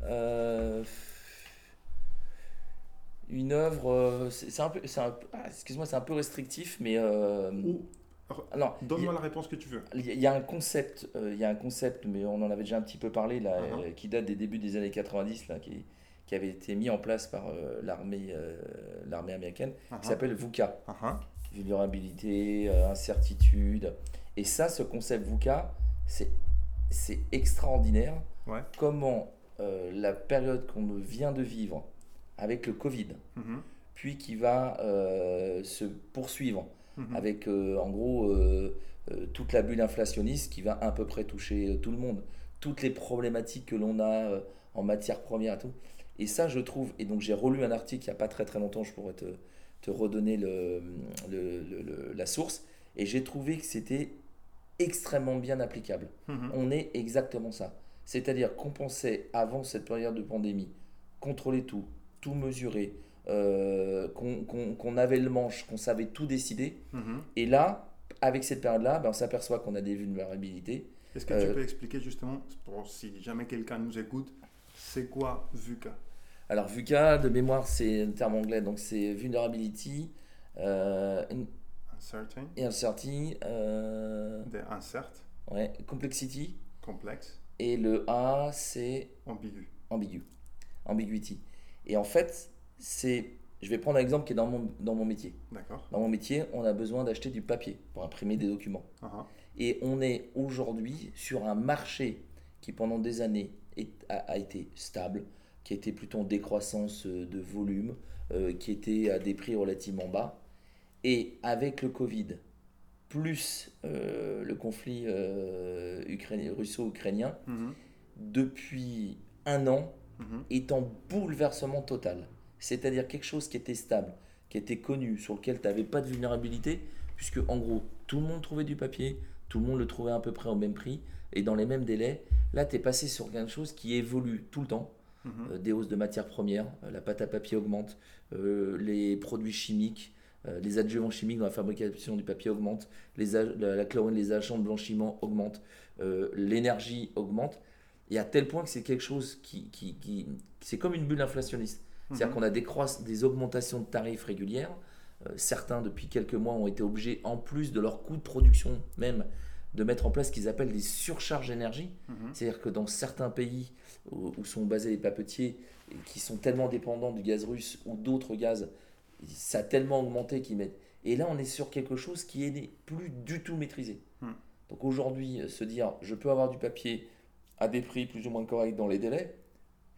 euh, une œuvre, c'est un peu, ah, excuse-moi, c'est un peu restrictif, mais euh, Ou alors, il y a- donne-moi la réponse que tu veux. Il y a- un concept, euh, il y a un concept, mais on en avait déjà un petit peu parlé là, Mhm. euh, qui date des débuts des années 90 là, qui, qui avait été mis en place par euh, l'armée, l'armée américaine, Ah, qui s'appelle VUCA, ah, ah. vulnérabilité, incertitude. Et ça, ce concept VUCA, c'est c'est extraordinaire. Ouais. Comment la période qu'on vient de vivre avec le Covid, Mhm, puis qui va se poursuivre mhm. avec euh, en gros euh, euh, toute la bulle inflationniste qui va à peu près toucher tout le monde, toutes les problématiques que l'on a en matière première et tout. Et ça, je trouve, et donc j'ai relu un article il n'y a pas très très longtemps, je pourrais te, te redonner le, le- le- le- la source. Et j'ai trouvé que c'était extrêmement bien applicable. Mhm. On est exactement ça. C'est-à-dire qu'on pensait avant cette période de pandémie, contrôler tout, tout mesurer, euh, qu'on avait le manche, qu'on savait tout décider. Mhm. Et là, avec cette période-là, ben, on s'aperçoit qu'on a des vulnérabilités. Est-ce que Euh, tu peux expliquer justement, pour si jamais quelqu'un nous écoute, c'est quoi VUCA? Alors, VUCA, de mémoire, c'est un terme anglais, donc c'est Vulnerability, euh, Uncertain, Uncertainty, euh, insert, ouais, Complexity, complexe, et le A, c'est ambigu. ambigu, ambiguity. Et en fait, c'est, je vais prendre un exemple qui est dans mon, dans mon métier. D'accord. Dans mon métier, on a besoin d'acheter du papier pour imprimer des documents. Ah, Et on est aujourd'hui sur un marché qui pendant des années est- a, a été stable, qui était plutôt en décroissance euh, de volume, euh, qui était à des prix relativement bas. Et avec le Covid, plus euh, le conflit euh, ukrainien- russo-ukrainien, mhm, depuis un an, mhm, est en bouleversement total. C'est-à-dire quelque chose qui était stable, qui était connu, sur lequel tu n'avais pas de vulnérabilité, puisque en gros, tout le monde trouvait du papier, tout le monde le trouvait à peu près au même prix et dans les mêmes délais. Là, tu es passé sur quelque chose qui évolue tout le temps. mhm. Euh, des hausses de matières premières, euh, la pâte à papier augmente, euh, les produits chimiques, les adjuvants chimiques dans la fabrication du papier augmentent, les la, la chlorine, les agents de blanchiment augmentent, l'énergie augmente, et à tel point que c'est quelque chose qui, qui, qui- c'est comme une bulle inflationniste. C'est-à-dire Mhm. qu'on a des, des augmentations de tarifs régulières. Euh, certains, depuis quelques mois, ont été obligés, en plus de leur coût de production même, de mettre en place ce qu'ils appellent des surcharges d'énergie. Mhm. C'est-à-dire que dans certains pays où, où sont basés les papetiers, et qui sont tellement dépendants du gaz russe ou d'autres gaz, ça a tellement augmenté qu'ils mettent. Et là, on est sur quelque chose qui n'est plus du tout maîtrisé. Hmm. Donc aujourd'hui, euh, se dire, je peux avoir du papier à des prix plus ou moins corrects dans les délais,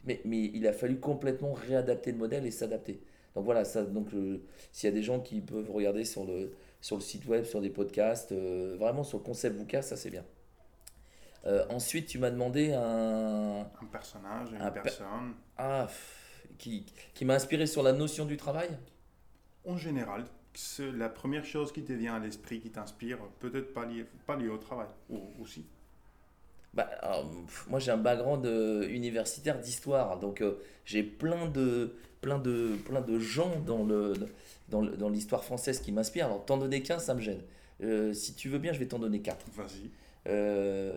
mais, mais il a fallu complètement réadapter le modèle et s'adapter. Donc voilà, ça, donc euh, s'il y a des gens qui peuvent regarder sur le, sur le site web, sur des podcasts, euh, vraiment sur le concept VUCA, ça c'est bien. Euh, ensuite, tu m'as demandé un, Un personnage, une Un per- personne. ah, qui, qui m'a inspiré sur la notion du travail? En général, la première chose qui te vient à l'esprit, qui t'inspire, peut-être pas lié, pas lié au travail, ou aussi. Bah, alors, pff, moi, j'ai un background euh, universitaire d'histoire, donc euh, j'ai plein de, plein, de, plein de gens dans, le, dans, le- dans l'histoire française qui m'inspirent. Alors, t'en donner qu'un, ça me gêne. Euh, si tu veux bien, je vais t'en donner quatre, Vas-y.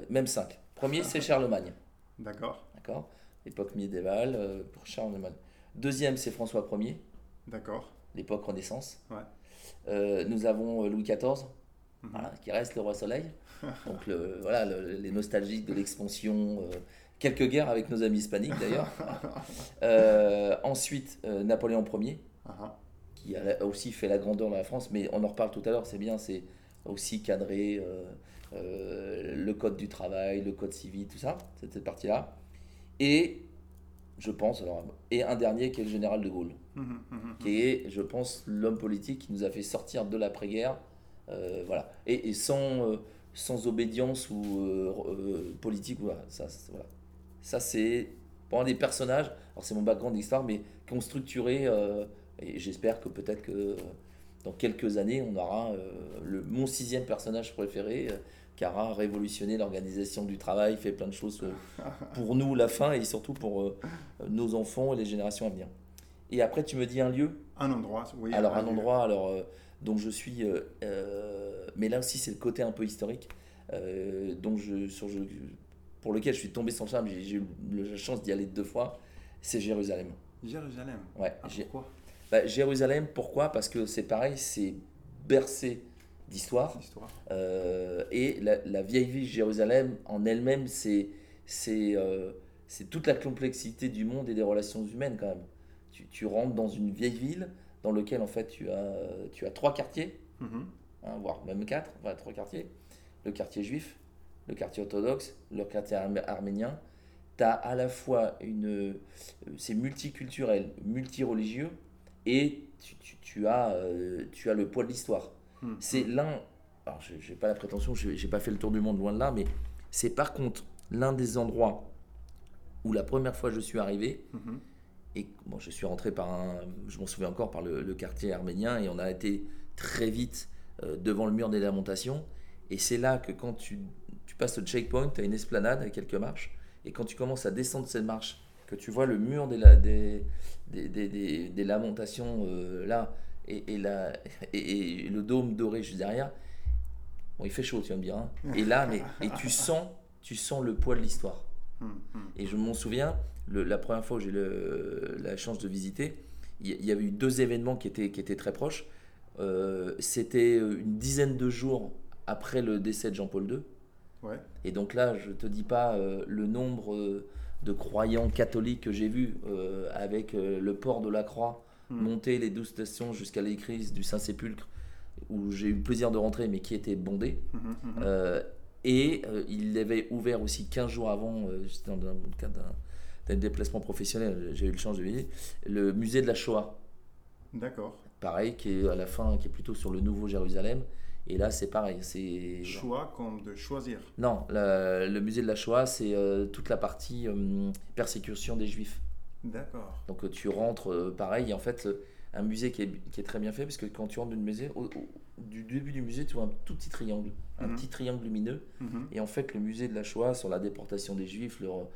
Même cinq. Premier, <laughs> c'est Charlemagne, D'accord. d'accord L'époque médiévale, pour Charlemagne. Deuxième, c'est François Ier, D'accord. l'époque Renaissance. Ouais. Nous avons Louis XIV, Mhm. voilà, qui reste le roi soleil. Donc le, voilà, le- les nostalgiques de l'expansion, euh, quelques guerres avec nos amis hispaniques d'ailleurs. <laughs> Euh, ensuite, euh, Napoléon Ier, ah. qui a aussi fait la grandeur de la France, mais on en reparle tout à l'heure, c'est bien, c'est aussi cadré le code du travail, le code civil, tout ça, cette, cette partie-là. Et je pense, alors, et un dernier qui est le général de Gaulle Mhm, mhm, qui est, je pense, l'homme politique qui nous a fait sortir de l'après-guerre. euh, voilà. Et, et sans, euh, sans obédience ou euh, euh, politique. Voilà. Ça, c'est- voilà. Ça, c'est pour des personnages. Alors, c'est mon background d'histoire, mais qui ont structuré. euh, et j'espère que peut-être que dans quelques années, on aura le, mon sixième personnage préféré. qui aura révolutionné l'organisation du travail, fait plein de choses <laughs> pour nous, la fin, et surtout pour nos enfants et les générations à venir. Et après, tu me dis un lieu? Un endroit, oui. alors un lieu. endroit alors dont je suis euh, euh, mais là aussi c'est le côté un peu historique. Euh, donc je, sur, je- pour lequel je suis tombé sans charme j'ai eu la chance d'y aller deux fois c'est Jérusalem. Jérusalem. ouais Ah, pourquoi? bah, Jérusalem pourquoi? Parce que c'est pareil c'est bercé d'histoire. Euh, et la, la vieille ville de Jérusalem en elle-même, c'est euh, toute la complexité du monde et des relations humaines quand même. Tu, tu rentres dans une vieille ville dans laquelle en fait tu as, tu as trois quartiers, Mhm. hein, voire même quatre, enfin trois quartiers. Le quartier juif, le quartier orthodoxe, le quartier armé- arménien. Tu as à la fois une... euh, C'est multiculturel, multireligieux et tu, tu- tu as, euh, tu as le poids de l'histoire. Mhm. C'est l'un, alors je n'ai pas la prétention, je n'ai pas fait le tour du monde loin de là, mais c'est par contre l'un des endroits où la première fois je suis arrivé, Mhm. Et bon, je suis rentré par un, je m'en souviens encore, par le, quartier arménien et on a été très vite euh, devant le mur des lamentations. Et c'est là que quand tu, tu passes le checkpoint, tu as une esplanade avec quelques marches. Et quand tu commences à descendre ces marches, que tu vois le mur des, des, des, des, des lamentations euh, là, et, et, la, <laughs> et, le dôme doré juste derrière, bon, il fait chaud, tu vas me dire. Hein. Et là, mais, et tu sens, tu sens le poids de l'histoire. Hum, hum. Et je m'en souviens, la première fois où j'ai eu la chance de visiter, il y, avait eu deux événements qui étaient, qui étaient très proches. Euh, c'était une dizaine de jours après le décès de Jean-Paul II. Ouais. Et donc là, je te dis pas euh, le nombre euh, de croyants catholiques que j'ai vus avec le port de la croix, hmm. monter les douze stations jusqu'à l'église du Saint-Sépulcre, où j'ai eu le plaisir de rentrer, mais qui était bondé. Hmm, hmm, et il avait ouvert aussi 15 jours avant, dans, dans, le cadre d'un d'un déplacement professionnel, j'ai eu le chance de visiter, le musée de la Shoah. D'accord. Pareil, qui est à la fin, qui est plutôt sur le Nouveau Jérusalem. Et là, c'est pareil. C'est choix comme de choisir. Non, le musée de la Shoah, c'est euh, toute la partie euh, persécution des Juifs. D'accord. Donc tu rentres, euh, pareil, et en fait, un musée qui est, qui est, très bien fait, parce que quand tu rentres dans le musée, au, du début du musée, tu vois un tout petit triangle, un mhm. petit triangle lumineux. Mhm. Et en fait, le musée de la Shoah, sur la déportation des Juifs, leur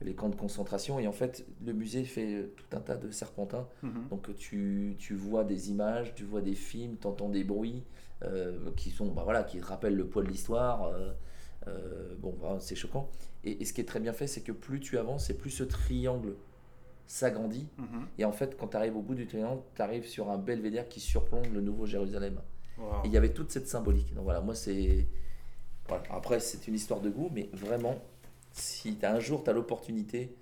les camps de concentration. Et en fait, le musée fait tout un tas de serpentins. Mhm. Donc tu, tu, vois des images, tu vois des films, tu entends des bruits euh, qui sont bah voilà, qui rappellent le poids de l'histoire. Euh, euh, bon, c'est choquant. Et, ce qui est très bien fait, c'est que plus tu avances, et plus ce triangle s'agrandit. Mhm. Et en fait, quand tu arrives au bout du triangle, tu arrives sur un belvédère qui surplombe le Nouveau Jérusalem. Et il y avait toute cette symbolique. Donc voilà, moi c'est. Voilà. Après, c'est une histoire de goût, mais vraiment, si as un jour tu as l'opportunité,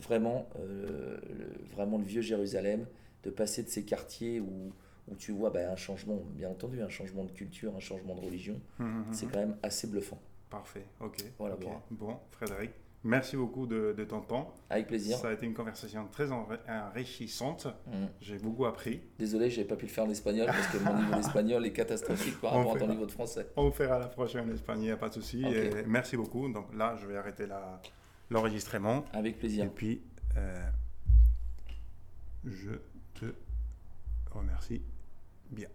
vraiment, euh, le, vraiment le vieux Jérusalem, de passer de ces quartiers où, où tu vois bah, un changement, bien entendu, un changement de culture, un changement de religion, hum, hum, hum, c'est quand même assez bluffant. Parfait, ok. Voilà, Bon, Frédéric, Merci beaucoup de, ton temps. Avec plaisir. Ça a été une conversation très enrichissante. Mm. J'ai beaucoup appris. Désolé, je n'ai pas pu le faire en espagnol parce que mon niveau d'espagnol est catastrophique par <laughs> rapport à ton niveau de français. On fera la prochaine en espagnol, pas de souci. merci beaucoup. Donc là, je vais arrêter l'enregistrement. Avec plaisir. Et puis, euh, je te remercie bien.